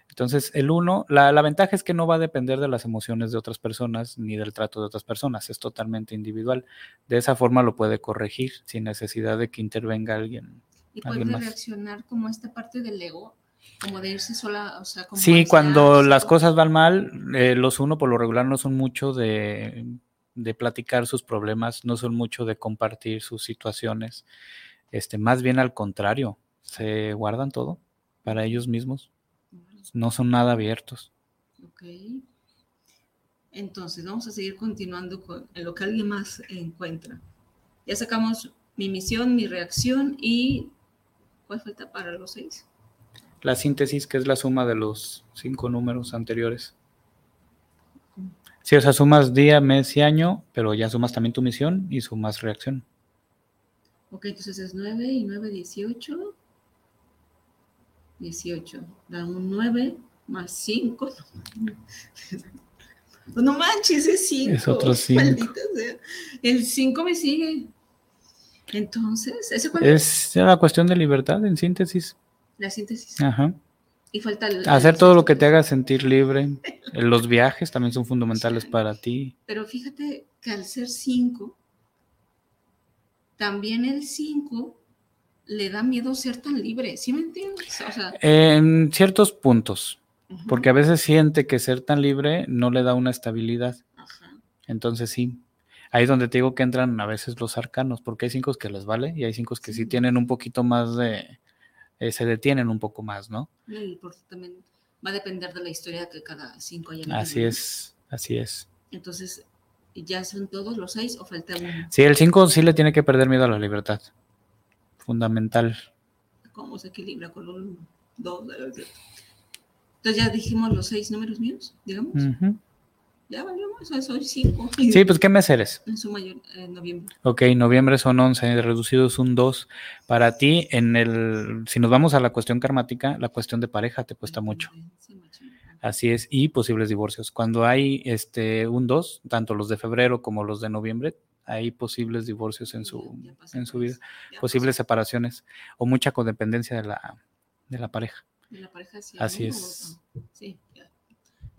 Entonces, el uno, la, la, ventaja es que no va a depender de las emociones de otras personas ni del trato de otras personas, es totalmente individual. De esa forma lo puede corregir sin necesidad de que intervenga alguien. Y puede reaccionar como esta parte del ego, como de irse sola, o sea, como Sí, cuando las cosas van mal, eh, los uno por lo regular no son mucho de de platicar sus problemas, no son mucho de compartir sus situaciones, este, más bien al contrario, se guardan todo para ellos mismos, no son nada abiertos. Ok. Entonces, vamos a seguir continuando con lo que alguien más encuentra. Ya sacamos mi misión, mi reacción y ¿cuál falta para los seis? La síntesis, que es la suma de los cinco números anteriores. Sí, o sea, sumas día, mes y año, pero ya sumas también tu misión y sumas reacción. Ok, entonces es 9 y 9, 18. 18. Da un 9 más 5. (laughs) No manches, es 5. Es otro 5. Sea. El 5 me sigue. Entonces, ¿ese cuál es? Es la cuestión de libertad en síntesis. La síntesis. Ajá. Y falta el, Hacer todo lo que te haga sentir libre. (laughs) Los viajes también son fundamentales sí. para ti. Pero fíjate que al ser 5, también el 5 le da miedo ser tan libre. ¿Sí me entiendes? O sea, en ciertos puntos. porque a veces siente que ser tan libre no le da una estabilidad. Entonces sí, ahí es donde te digo que entran a veces los arcanos, porque hay cinco que les vale y hay cinco que sí, tienen un poquito más de, eh, se detienen un poco más, ¿no? Y por, también va a depender de la historia que cada cinco haya Así es, así es. Entonces, ¿ya son todos los seis o falta uno? Sí, el cinco sí le tiene que perder miedo a la libertad. Fundamental. ¿Cómo se equilibra con un dos? Entonces ya dijimos los seis números míos, digamos. Ya valemos, eso soy cinco. Sí, pues ¿qué mes eres? En su mayor, en noviembre. Ok, noviembre son 11, reducidos un 2. Para ti, en el, si nos vamos a la cuestión karmática, la cuestión de pareja te cuesta mucho. Así es, y posibles divorcios. Cuando hay este un 2, tanto los de febrero como los de noviembre, hay posibles divorcios en su, en su vida, posibles separaciones o mucha codependencia de la, de la pareja. De la pareja, sí. Así es. Sí,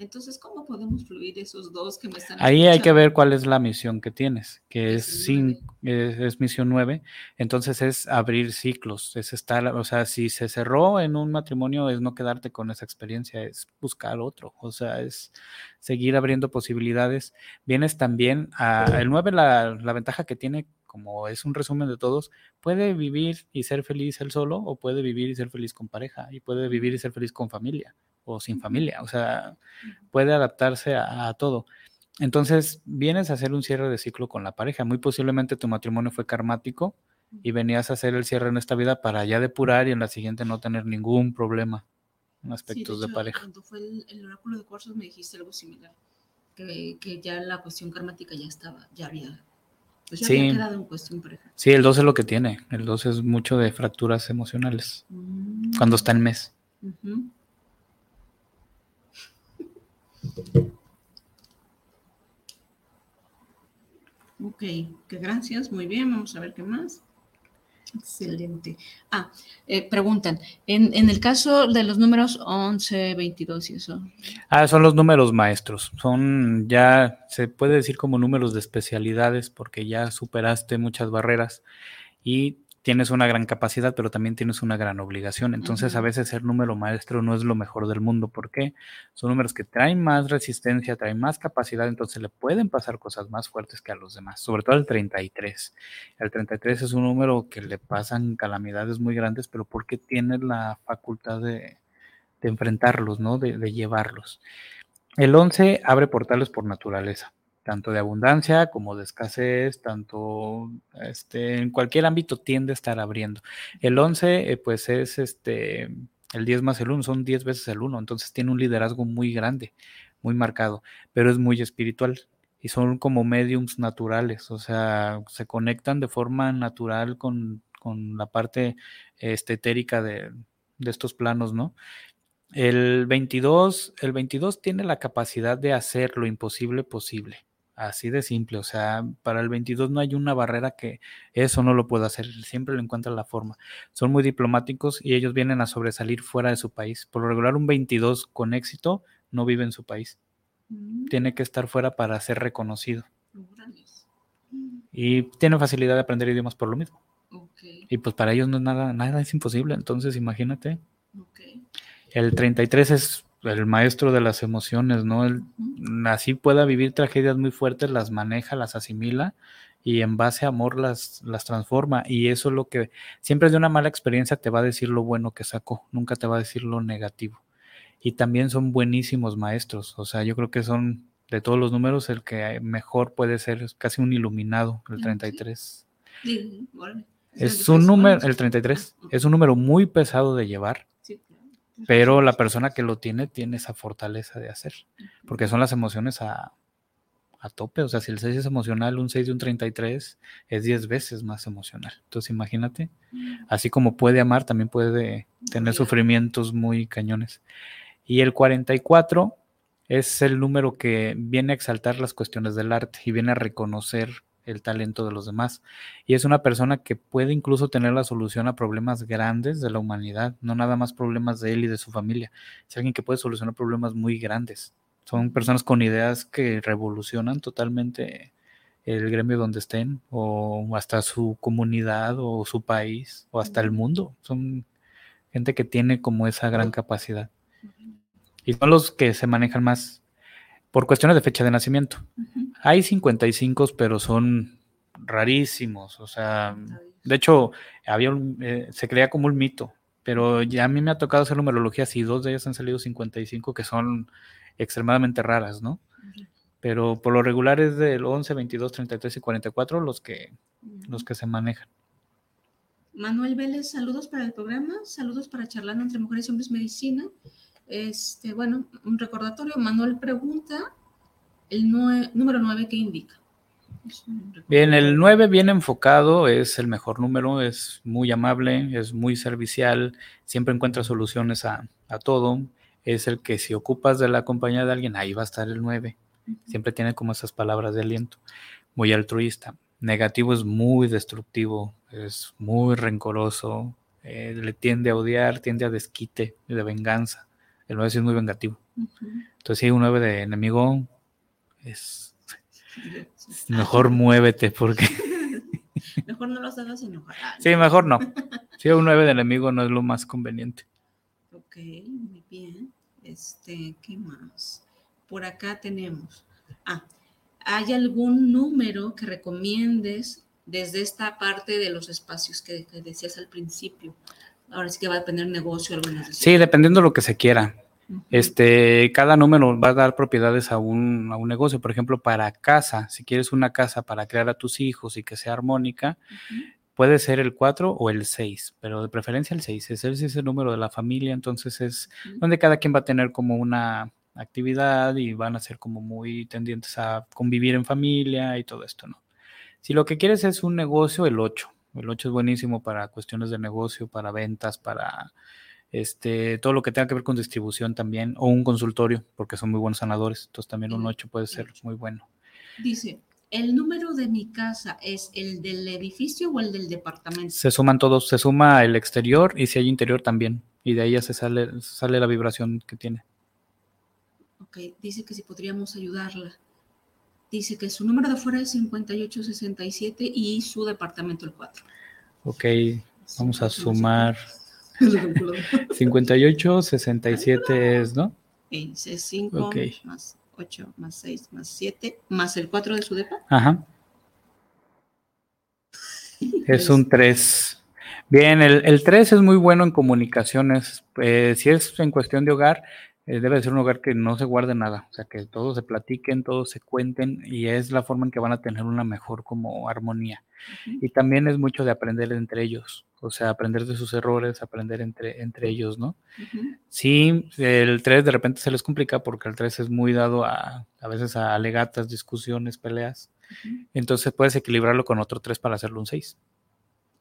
entonces, ¿cómo podemos fluir esos dos que me están Ahí hay que ver cuál es la misión que tienes, que es, es, misión nueve. Entonces es abrir ciclos, es estar, o sea, si se cerró en un matrimonio, es no quedarte con esa experiencia, es buscar otro, o sea, es seguir abriendo posibilidades. Vienes también a el nueve, la, la ventaja que tiene como es un resumen de todos, puede vivir y ser feliz él solo o puede vivir y ser feliz con pareja y puede vivir y ser feliz con familia o sin familia, o sea, puede adaptarse a, todo. Entonces, vienes a hacer un cierre de ciclo con la pareja. Muy posiblemente tu matrimonio fue karmático y venías a hacer el cierre en esta vida para ya depurar y en la siguiente no tener ningún problema en aspectos de, pareja. Cuando fue el, oráculo de cuarzos me dijiste algo similar, que, ya la cuestión karmática ya estaba, ya había, pues ya había quedado en cuestión pareja. Sí, el 12 es lo que tiene. El 12 es mucho de fracturas emocionales cuando está en mes. Ok, que gracias, muy bien, vamos a ver qué más. Excelente. Ah, eh, preguntan, en, en, el caso de los números 11, 22 y eso. Ah, son los números maestros. Son ya, se puede decir como números de especialidades porque ya superaste muchas barreras y tienes una gran capacidad, pero también tienes una gran obligación. Entonces, a veces ser número maestro no es lo mejor del mundo. ¿Por qué? Son números que traen más resistencia, traen más capacidad, entonces le pueden pasar cosas más fuertes que a los demás, sobre todo el 33. El 33 es un número que le pasan calamidades muy grandes, pero porque tiene la facultad de, enfrentarlos, ¿no? De, de llevarlos. El 11 abre portales por naturaleza tanto de abundancia como de escasez, tanto este, en cualquier ámbito tiende a estar abriendo. El 11, eh, pues es este, el 10 más el 1, son 10 veces el 1, entonces tiene un liderazgo muy grande, muy marcado, pero es muy espiritual y son como mediums naturales, o sea, se conectan de forma natural con, con la parte este, etérica de, de estos planos, ¿no? El 22, el 22 tiene la capacidad de hacer lo imposible posible. Así de simple, o sea, para el 22 no hay una barrera que eso no lo pueda hacer, siempre lo encuentran la forma. Son muy diplomáticos y ellos vienen a sobresalir fuera de su país. Por lo regular, un 22 con éxito no vive en su país. Mm. Tiene que estar fuera para ser reconocido. Y tiene facilidad de aprender idiomas por lo mismo. Y pues para ellos no es nada, nada es imposible, entonces imagínate. El 33 es el maestro de las emociones, ¿no? Él, así pueda vivir tragedias muy fuertes, las maneja, las asimila y en base a amor las, las transforma. Y eso es lo que siempre de una mala experiencia te va a decir lo bueno que sacó, nunca te va a decir lo negativo. Y también son buenísimos maestros, o sea, yo creo que son de todos los números el que mejor puede ser, es casi un iluminado, el 33. Sí, Es un número, el 33, es un número muy pesado de llevar pero la persona que lo tiene tiene esa fortaleza de hacer, porque son las emociones a, a tope, o sea, si el 6 es emocional, un 6 de un 33 es 10 veces más emocional. Entonces imagínate, así como puede amar, también puede tener sufrimientos muy cañones. Y el 44 es el número que viene a exaltar las cuestiones del arte y viene a reconocer el talento de los demás. Y es una persona que puede incluso tener la solución a problemas grandes de la humanidad, no nada más problemas de él y de su familia. Es alguien que puede solucionar problemas muy grandes. Son personas con ideas que revolucionan totalmente el gremio donde estén, o hasta su comunidad, o su país, o hasta el mundo. Son gente que tiene como esa gran capacidad. Y son los que se manejan más por cuestiones de fecha de nacimiento. Hay 55, pero son rarísimos. O sea, de hecho, había eh, se creía como un mito, pero ya a mí me ha tocado hacer numerologías y dos de ellas han salido 55 que son extremadamente raras, ¿no? Pero por lo regular es del 11, 22, 33 y 44 los que, los que se manejan. Manuel Vélez, saludos para el programa, saludos para Charlando entre Mujeres y Hombres Medicina. Este, bueno, un recordatorio, Manuel pregunta el número 9 que indica. Bien, el 9 bien enfocado es el mejor número, es muy amable, es muy servicial, siempre encuentra soluciones a, todo. Es el que si ocupas de la compañía de alguien, ahí va a estar el 9. Siempre tiene como esas palabras de aliento. Muy altruista. Negativo es muy destructivo, es muy rencoroso, eh, le tiende a odiar, tiende a desquite, de venganza. El 9 es muy vengativo. Entonces, si hay un 9 de enemigo, es mejor muévete porque... (laughs) mejor no los hagas enojar. Sí, mejor no. Si hay un 9 de enemigo no es lo más conveniente. Ok, muy bien. Este, ¿qué más? Por acá tenemos. Ah, ¿hay algún número que recomiendes desde esta parte de los espacios que, decías al principio? Ahora sí que va a depender negocio. Algunas sí, dependiendo de lo que se quiera. Este, cada número va a dar propiedades a un, a un, negocio. Por ejemplo, para casa, si quieres una casa para crear a tus hijos y que sea armónica, puede ser el 4 o el 6, pero de preferencia el 6. Ese es el número de la familia, entonces es donde cada quien va a tener como una actividad y van a ser como muy tendientes a convivir en familia y todo esto, ¿no? Si lo que quieres es un negocio, el 8. El 8 es buenísimo para cuestiones de negocio, para ventas, para este, todo lo que tenga que ver con distribución también, o un consultorio, porque son muy buenos sanadores. Entonces también un 8 puede ser muy bueno. Dice, ¿el número de mi casa es el del edificio o el del departamento? Se suman todos, se suma el exterior y si hay interior también. Y de ahí ya se sale, sale la vibración que tiene. Ok, dice que si podríamos ayudarla. Dice que su número de fuera es 5867 y su departamento el 4. Ok, vamos a sumar. (laughs) 58, 67 es, ¿no? Es 5 más 8 más 6 más 7 más el 4 de su depa. Ajá. Es un 3. Bien, el, el 3 es muy bueno en comunicaciones. Eh, si es en cuestión de hogar, eh, debe ser un hogar que no se guarde nada, o sea, que todos se platiquen, todos se cuenten y es la forma en que van a tener una mejor como armonía. Y también es mucho de aprender entre ellos, o sea, aprender de sus errores, aprender entre, entre ellos, ¿no? Sí, el 3 de repente se les complica porque el 3 es muy dado a, a veces a alegatas, discusiones, peleas. Entonces puedes equilibrarlo con otro 3 para hacerlo un 6.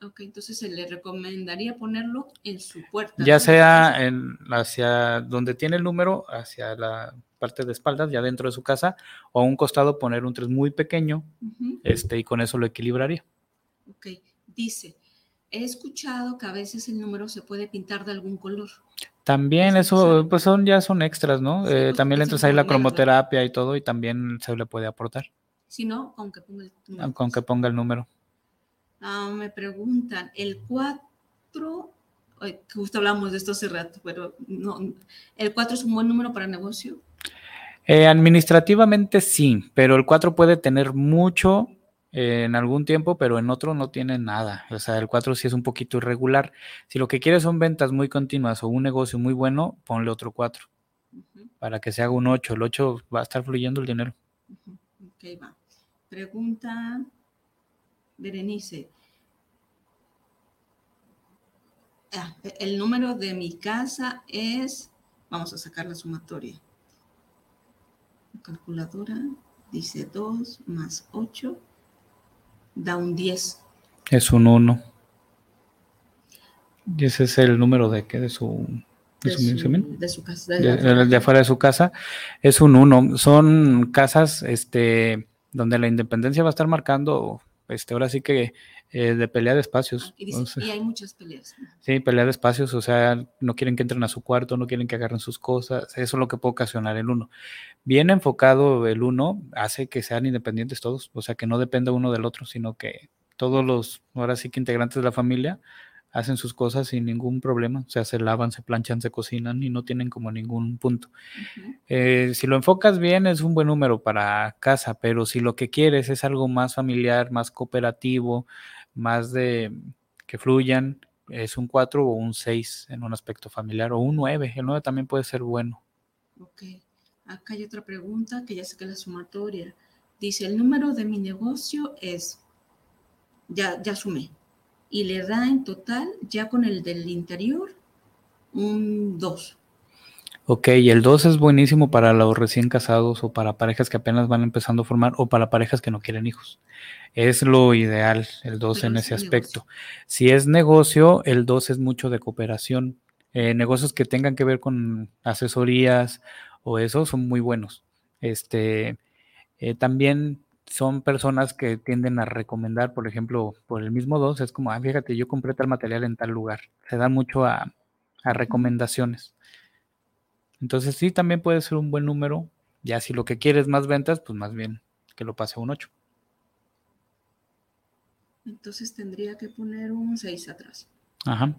Ok, entonces se le recomendaría ponerlo en su puerta. Ya sea en, hacia donde tiene el número, hacia la parte de espaldas, ya dentro de su casa, o a un costado poner un 3 muy pequeño, este, y con eso lo equilibraría. Ok, dice, he escuchado que a veces el número se puede pintar de algún color. También eso, pues son ya son extras, ¿no? Eh, pues, también le entras ahí la cromoterapia y todo, y también se le puede aportar. Si no, con que ponga el número. Con que ponga el número. Ah, me preguntan, el 4, justo hablamos de esto hace rato, pero no, ¿el 4 es un buen número para negocio? Eh, administrativamente sí, pero el 4 puede tener mucho eh, en algún tiempo, pero en otro no tiene nada. O sea, el 4 sí es un poquito irregular. Si lo que quieres son ventas muy continuas o un negocio muy bueno, ponle otro 4 para que se haga un 8. El 8 va a estar fluyendo el dinero. Ok, va. Pregunta Berenice. Ah, el número de mi casa es, vamos a sacar la sumatoria. La calculadora dice 2 más 8 da un 10. Es un 1. ¿Y ese es el número de qué? De su, de, su, de su casa. De, de, afuera de su casa. Es un 1. Son casas este, donde la independencia va a estar marcando este, ahora sí que eh, de pelea de espacios. Ah, y, hay muchas peleas. Sí, pelea de espacios, o sea, no quieren que entren a su cuarto, no quieren que agarren sus cosas, eso es lo que puede ocasionar el uno. Bien enfocado el uno hace que sean independientes todos, o sea, que no dependa uno del otro, sino que todos los, ahora sí que integrantes de la familia hacen sus cosas sin ningún problema, o sea, se lavan, se planchan, se cocinan y no tienen como ningún punto. Eh, si lo enfocas bien es un buen número para casa, pero si lo que quieres es algo más familiar, más cooperativo, más de que fluyan, es un 4 o un 6 en un aspecto familiar, o un 9, el 9 también puede ser bueno. Ok, acá hay otra pregunta que ya sé que es la sumatoria. Dice, el número de mi negocio es, ya, ya sumé, y le da en total, ya con el del interior, un 2. Ok, y el 2 es buenísimo para los recién casados o para parejas que apenas van empezando a formar o para parejas que no quieren hijos. Es lo ideal el 2 en ese aspecto. Si es negocio, el 2 es mucho de cooperación. Eh, negocios que tengan que ver con asesorías o eso son muy buenos. Este, eh, también son personas que tienden a recomendar, por ejemplo, por el mismo 2, es como, ah, fíjate, yo compré tal material en tal lugar. Se da mucho a, recomendaciones. Entonces sí, también puede ser un buen número. Ya si lo que quieres más ventas, pues más bien que lo pase a un 8. Entonces tendría que poner un 6 atrás. Ajá.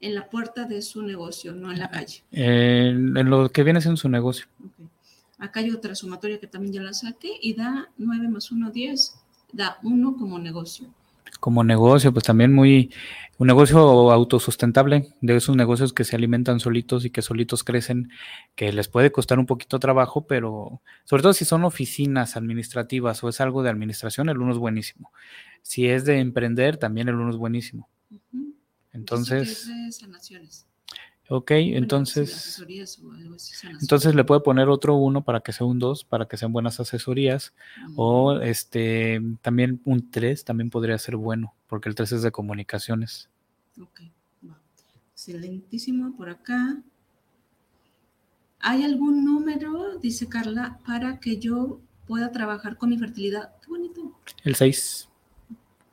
En la puerta de su negocio, no en la calle. en lo que viene siendo su negocio. Okay. Acá hay otra sumatoria que también ya la saqué y da 9 más 1, 10. Da 1 como negocio. Como negocio, pues también muy, un negocio autosustentable, de esos negocios que se alimentan solitos y que solitos crecen, que les puede costar un poquito trabajo, pero sobre todo si son oficinas administrativas o es algo de administración, el uno es buenísimo. Si es de emprender, también el uno es buenísimo. Entonces... Ok, entonces. Entonces le puede poner otro uno para que sea un 2, para que sean buenas asesorías. O mm. este también un 3 también podría ser bueno, porque el 3 es de comunicaciones. Ok, va. Excelentísimo por acá. ¿Hay algún número, dice Carla, para que yo pueda trabajar con mi fertilidad? Qué bonito. El 6.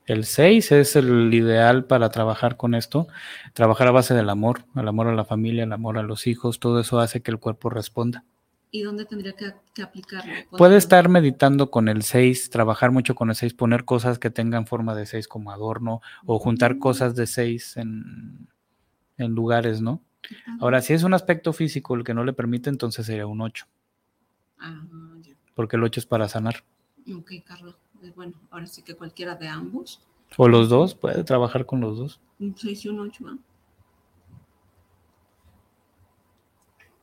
El 6 es el ideal para trabajar con esto, trabajar a base del amor, el amor a la familia, el amor a los hijos, todo eso hace que el cuerpo responda. ¿Y dónde tendría que, aplicarlo? Puede estar meditando con el 6, trabajar mucho con el 6, poner cosas que tengan forma de 6 como adorno o juntar cosas de 6 en, lugares, ¿no? Ahora, si es un aspecto físico el que no le permite, entonces sería un 8. Ah, ya. Porque el 8 es para sanar. Ok, Carlos. Pues, bueno, ahora sí que cualquiera de ambos. O los dos, puede trabajar con los dos. Un 6 y un 8,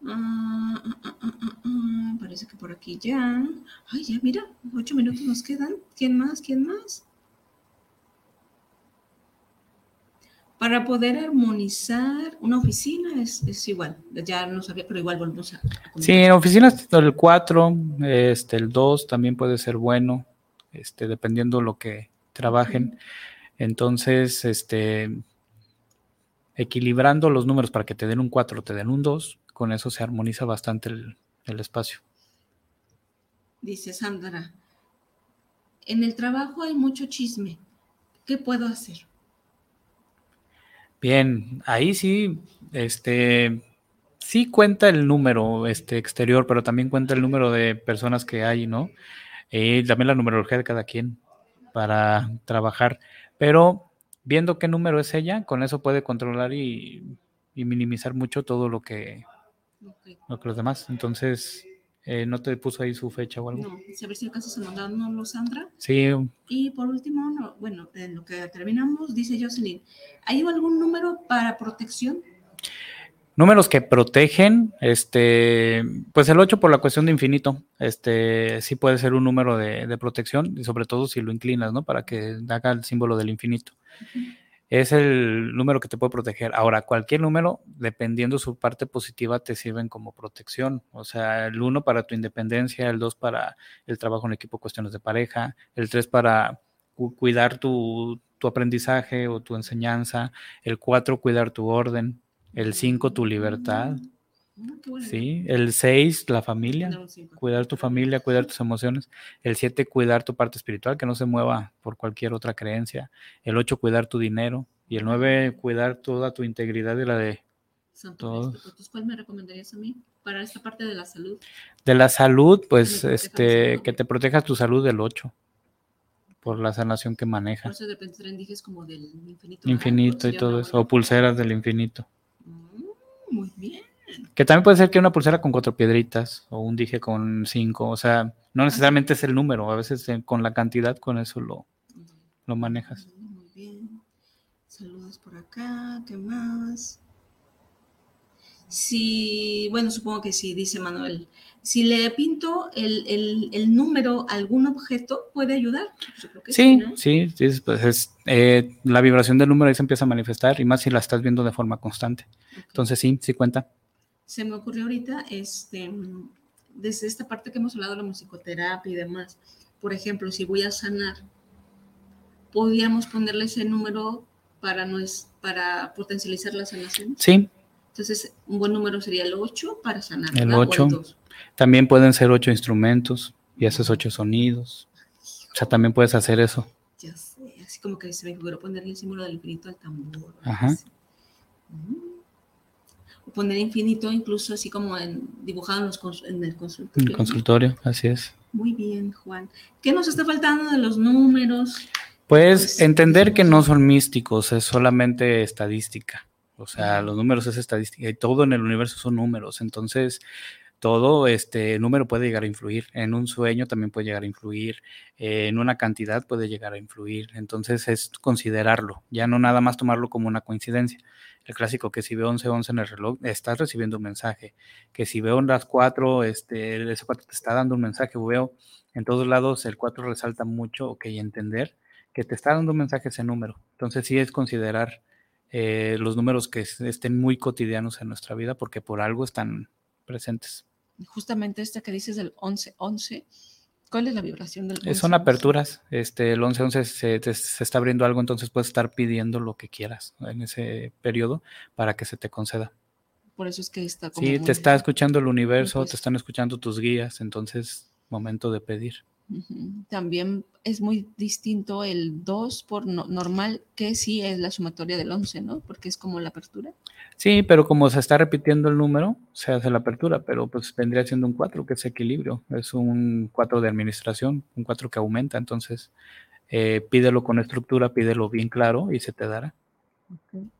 ah, ah, ah, parece que por aquí ya. Ay, ya, mira, ocho minutos nos quedan. ¿Quién más? ¿Quién más? Para poder armonizar una oficina es, igual. Ya no sabía, pero igual volvemos a. sí, en oficinas el 4, este, el 2 también puede ser bueno este, dependiendo lo que trabajen. Entonces, este, equilibrando los números para que te den un 4, te den un 2, con eso se armoniza bastante el, el espacio. Dice Sandra, en el trabajo hay mucho chisme. ¿Qué puedo hacer? Bien, ahí sí, este, sí cuenta el número este, exterior, pero también cuenta el número de personas que hay, ¿no? Y también la numerología de cada quien para trabajar. Pero viendo qué número es ella, con eso puede controlar y, minimizar mucho todo lo que, lo que los demás. Entonces, eh, ¿no te puso ahí su fecha o algo? No, a ver si acaso se mandaron los Sandra. Sí. Y por último, bueno, en lo que terminamos, dice Jocelyn, ¿hay algún número para protección? Números que protegen, este, pues el 8 por la cuestión de infinito, este, sí puede ser un número de, protección, y sobre todo si lo inclinas, ¿no? Para que haga el símbolo del infinito. Es el número que te puede proteger. Ahora, cualquier número, dependiendo su parte positiva, te sirven como protección. O sea, el 1 para tu independencia, el 2 para el trabajo en equipo, cuestiones de pareja, el 3 para cuidar tu, tu aprendizaje o tu enseñanza, el 4 cuidar tu orden, el 5, tu libertad. Ah, sí, el 6, la familia, cuidar tu familia, cuidar tus emociones. El 7, cuidar tu parte espiritual, que no se mueva por cualquier otra creencia. El 8, cuidar tu dinero. Y el 9, cuidar toda tu integridad y la de todos. ¿Cuál me recomendarías a mí para esta parte de la salud? De la salud, pues, este, que te protejas tu salud del 8. por la sanación que maneja. Por eso de repente dijes como del infinito. Infinito y todo eso, o pulseras del infinito. Muy bien. Que también puede ser que una pulsera con cuatro piedritas o un dije con cinco, o sea, no necesariamente es el número, a veces eh, con la cantidad, con eso lo, lo manejas. Muy bien. Saludos por acá, ¿qué más? Sí, bueno, supongo que sí, dice Manuel. Si le pinto el, número a algún objeto, ¿puede ayudar? sí, sí, sí, pues es, eh, la vibración del número ahí se empieza a manifestar y más si la estás viendo de forma constante. Entonces sí, sí cuenta. Se me ocurrió ahorita, este, desde esta parte que hemos hablado de la musicoterapia y demás, por ejemplo, si voy a sanar, ¿podríamos ponerle ese número para, no es, para potencializar la sanación? Sí, entonces, un buen número sería el 8 para sanar. El 8. También pueden ser 8 instrumentos y haces 8 sonidos. O sea, también puedes hacer eso. Ya sé, así como que se me figuró ponerle el símbolo del infinito al tambor. Ajá. O poner infinito incluso así como en, dibujado en, el consultorio. En el consultorio, así es. Muy bien, Juan. ¿Qué nos está faltando de los números? Pues, pues entender que no son místicos, es solamente estadística. O sea, los números es estadística y todo en el universo son números. Entonces, todo este número puede llegar a influir. En un sueño también puede llegar a influir. En una cantidad puede llegar a influir. Entonces, es considerarlo. Ya no nada más tomarlo como una coincidencia. El clásico que si veo 11, 11 en el reloj, estás recibiendo un mensaje. Que si veo las 4, este, ese 4 te está dando un mensaje. Veo en todos lados el 4 resalta mucho, ok, entender que te está dando un mensaje ese número. Entonces, sí es considerar eh, los números que estén muy cotidianos en nuestra vida porque por algo están presentes. Justamente este que dices del 11-11, ¿cuál es la vibración del 11? Son aperturas, este, el 11-11 se, se, está abriendo algo, entonces puedes estar pidiendo lo que quieras en ese periodo para que se te conceda. Por eso es que está como Sí, te está escuchando el universo, te están escuchando tus guías, entonces momento de pedir. También es muy distinto el 2 por normal, que sí es la sumatoria del 11, ¿no? Porque es como la apertura. Sí, pero como se está repitiendo el número, se hace la apertura, pero pues vendría siendo un 4, que es equilibrio. Es un 4 de administración, un 4 que aumenta. Entonces, eh, pídelo con estructura, pídelo bien claro y se te dará.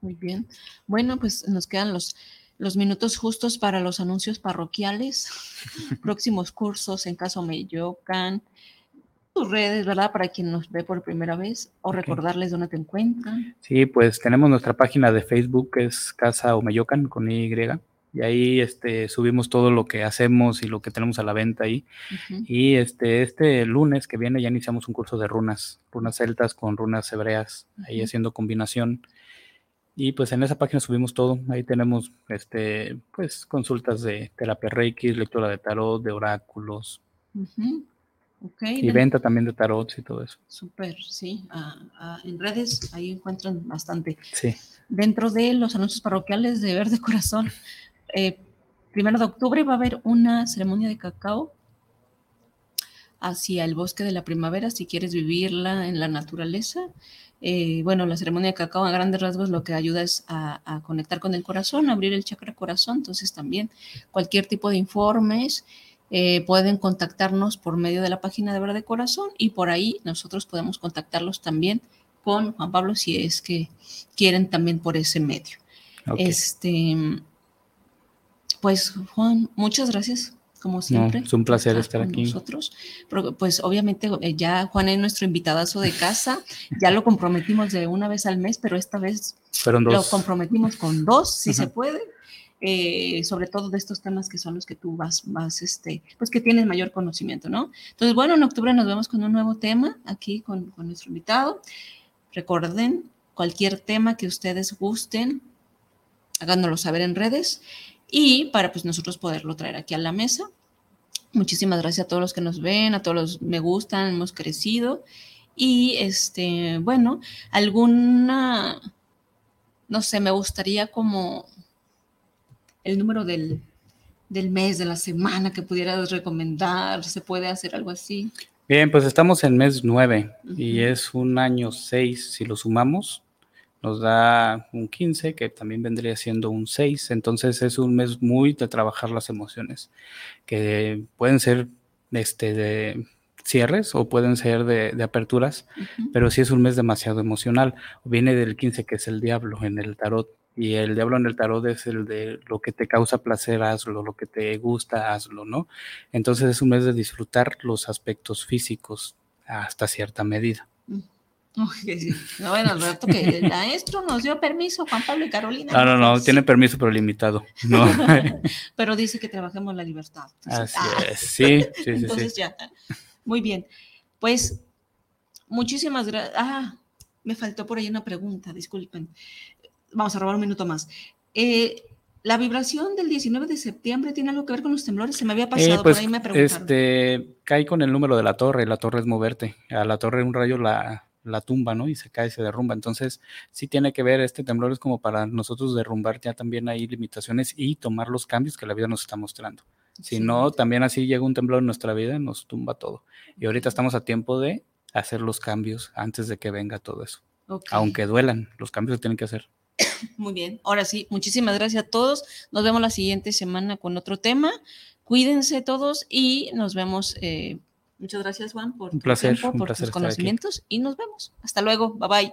muy bien. Bueno, pues nos quedan los los minutos justos para los anuncios parroquiales, (laughs) próximos cursos en caso Meyocan, tus redes, ¿verdad? Para quien nos ve por primera vez o recordarles dónde te encuentran. Sí, pues tenemos nuestra página de Facebook que es Casa Omeyocan con Y. Y ahí este, subimos todo lo que hacemos y lo que tenemos a la venta ahí. Y este, este lunes que viene ya iniciamos un curso de runas, runas celtas con runas hebreas, ahí haciendo combinación. Y pues en esa página subimos todo. Ahí tenemos este, pues consultas de terapia Reiki, lectura de tarot, de oráculos. y venta también de tarot y todo eso. Súper, sí. Ah, ah, en redes ahí encuentran bastante. Sí. Dentro de los anuncios parroquiales de Verde Corazón, eh, primero de octubre va a haber una ceremonia de cacao hacia el bosque de la primavera, si quieres vivirla en la naturaleza. Eh, bueno, la ceremonia de cacao a grandes rasgos lo que ayuda es a, conectar con el corazón, abrir el chakra corazón. Entonces también cualquier tipo de informes eh, pueden contactarnos por medio de la página de Verde Corazón y por ahí nosotros podemos contactarlos también con Juan Pablo si es que quieren también por ese medio. Este, pues Juan, muchas gracias como siempre. es un placer estar, aquí. Nosotros, pues obviamente eh, ya Juan es nuestro invitadazo de casa, ya lo comprometimos de una vez al mes, pero esta vez lo comprometimos con dos, si se puede. Eh, sobre todo de estos temas que son los que tú vas, vas, este, pues que tienes mayor conocimiento, ¿no? Entonces, bueno, en octubre nos vemos con un nuevo tema aquí con, con nuestro invitado. Recuerden, cualquier tema que ustedes gusten, háganoslo saber en redes y para pues nosotros poderlo traer aquí a la mesa. Muchísimas gracias a todos los que nos ven, a todos los me gustan, hemos crecido. Y este, bueno, alguna, no sé, me gustaría como el número del, del mes, de la semana que pudieras recomendar, ¿se puede hacer algo así? Bien, pues estamos en mes 9 y es un año 6 si lo sumamos nos da un 15, que también vendría siendo un 6. Entonces es un mes muy de trabajar las emociones, que pueden ser este, de cierres o pueden ser de, aperturas, pero sí es un mes demasiado emocional. Viene del 15, que es el diablo en el tarot, y el diablo en el tarot es el de lo que te causa placer, hazlo, lo que te gusta, hazlo, ¿no? Entonces es un mes de disfrutar los aspectos físicos hasta cierta medida. Bueno, el rato que el (laughs) maestro nos dio permiso, Juan Pablo y Carolina. No, no, no, tiene permiso, pero limitado. No. (laughs) pero dice que trabajemos la libertad. Así ah. es, sí, sí, sí. Entonces ya. Muy bien. Pues muchísimas gracias. Ah, me faltó por ahí una pregunta, disculpen. Vamos a robar un minuto más. Eh, la vibración del 19 de septiembre tiene algo que ver con los temblores. Se me había pasado, por pues, ahí me preguntaron. Este, cae con el número de la torre. La torre es moverte. A la torre un rayo la, la tumba, ¿no? Y se cae, se derrumba. Entonces, sí tiene que ver, este temblor es como para nosotros derrumbar, ya también hay limitaciones y tomar los cambios que la vida nos está mostrando. Si no, también así llega un temblor en nuestra vida, nos tumba todo. Y ahorita estamos a tiempo de hacer los cambios antes de que venga todo eso. Aunque duelan, los cambios se tienen que hacer. (coughs) Muy bien, ahora sí, muchísimas gracias a todos. Nos vemos la siguiente semana con otro tema. Cuídense todos y nos vemos. Eh, muchas gracias, Juan, por tu tiempo, por tus conocimientos y nos vemos. Hasta luego, bye bye.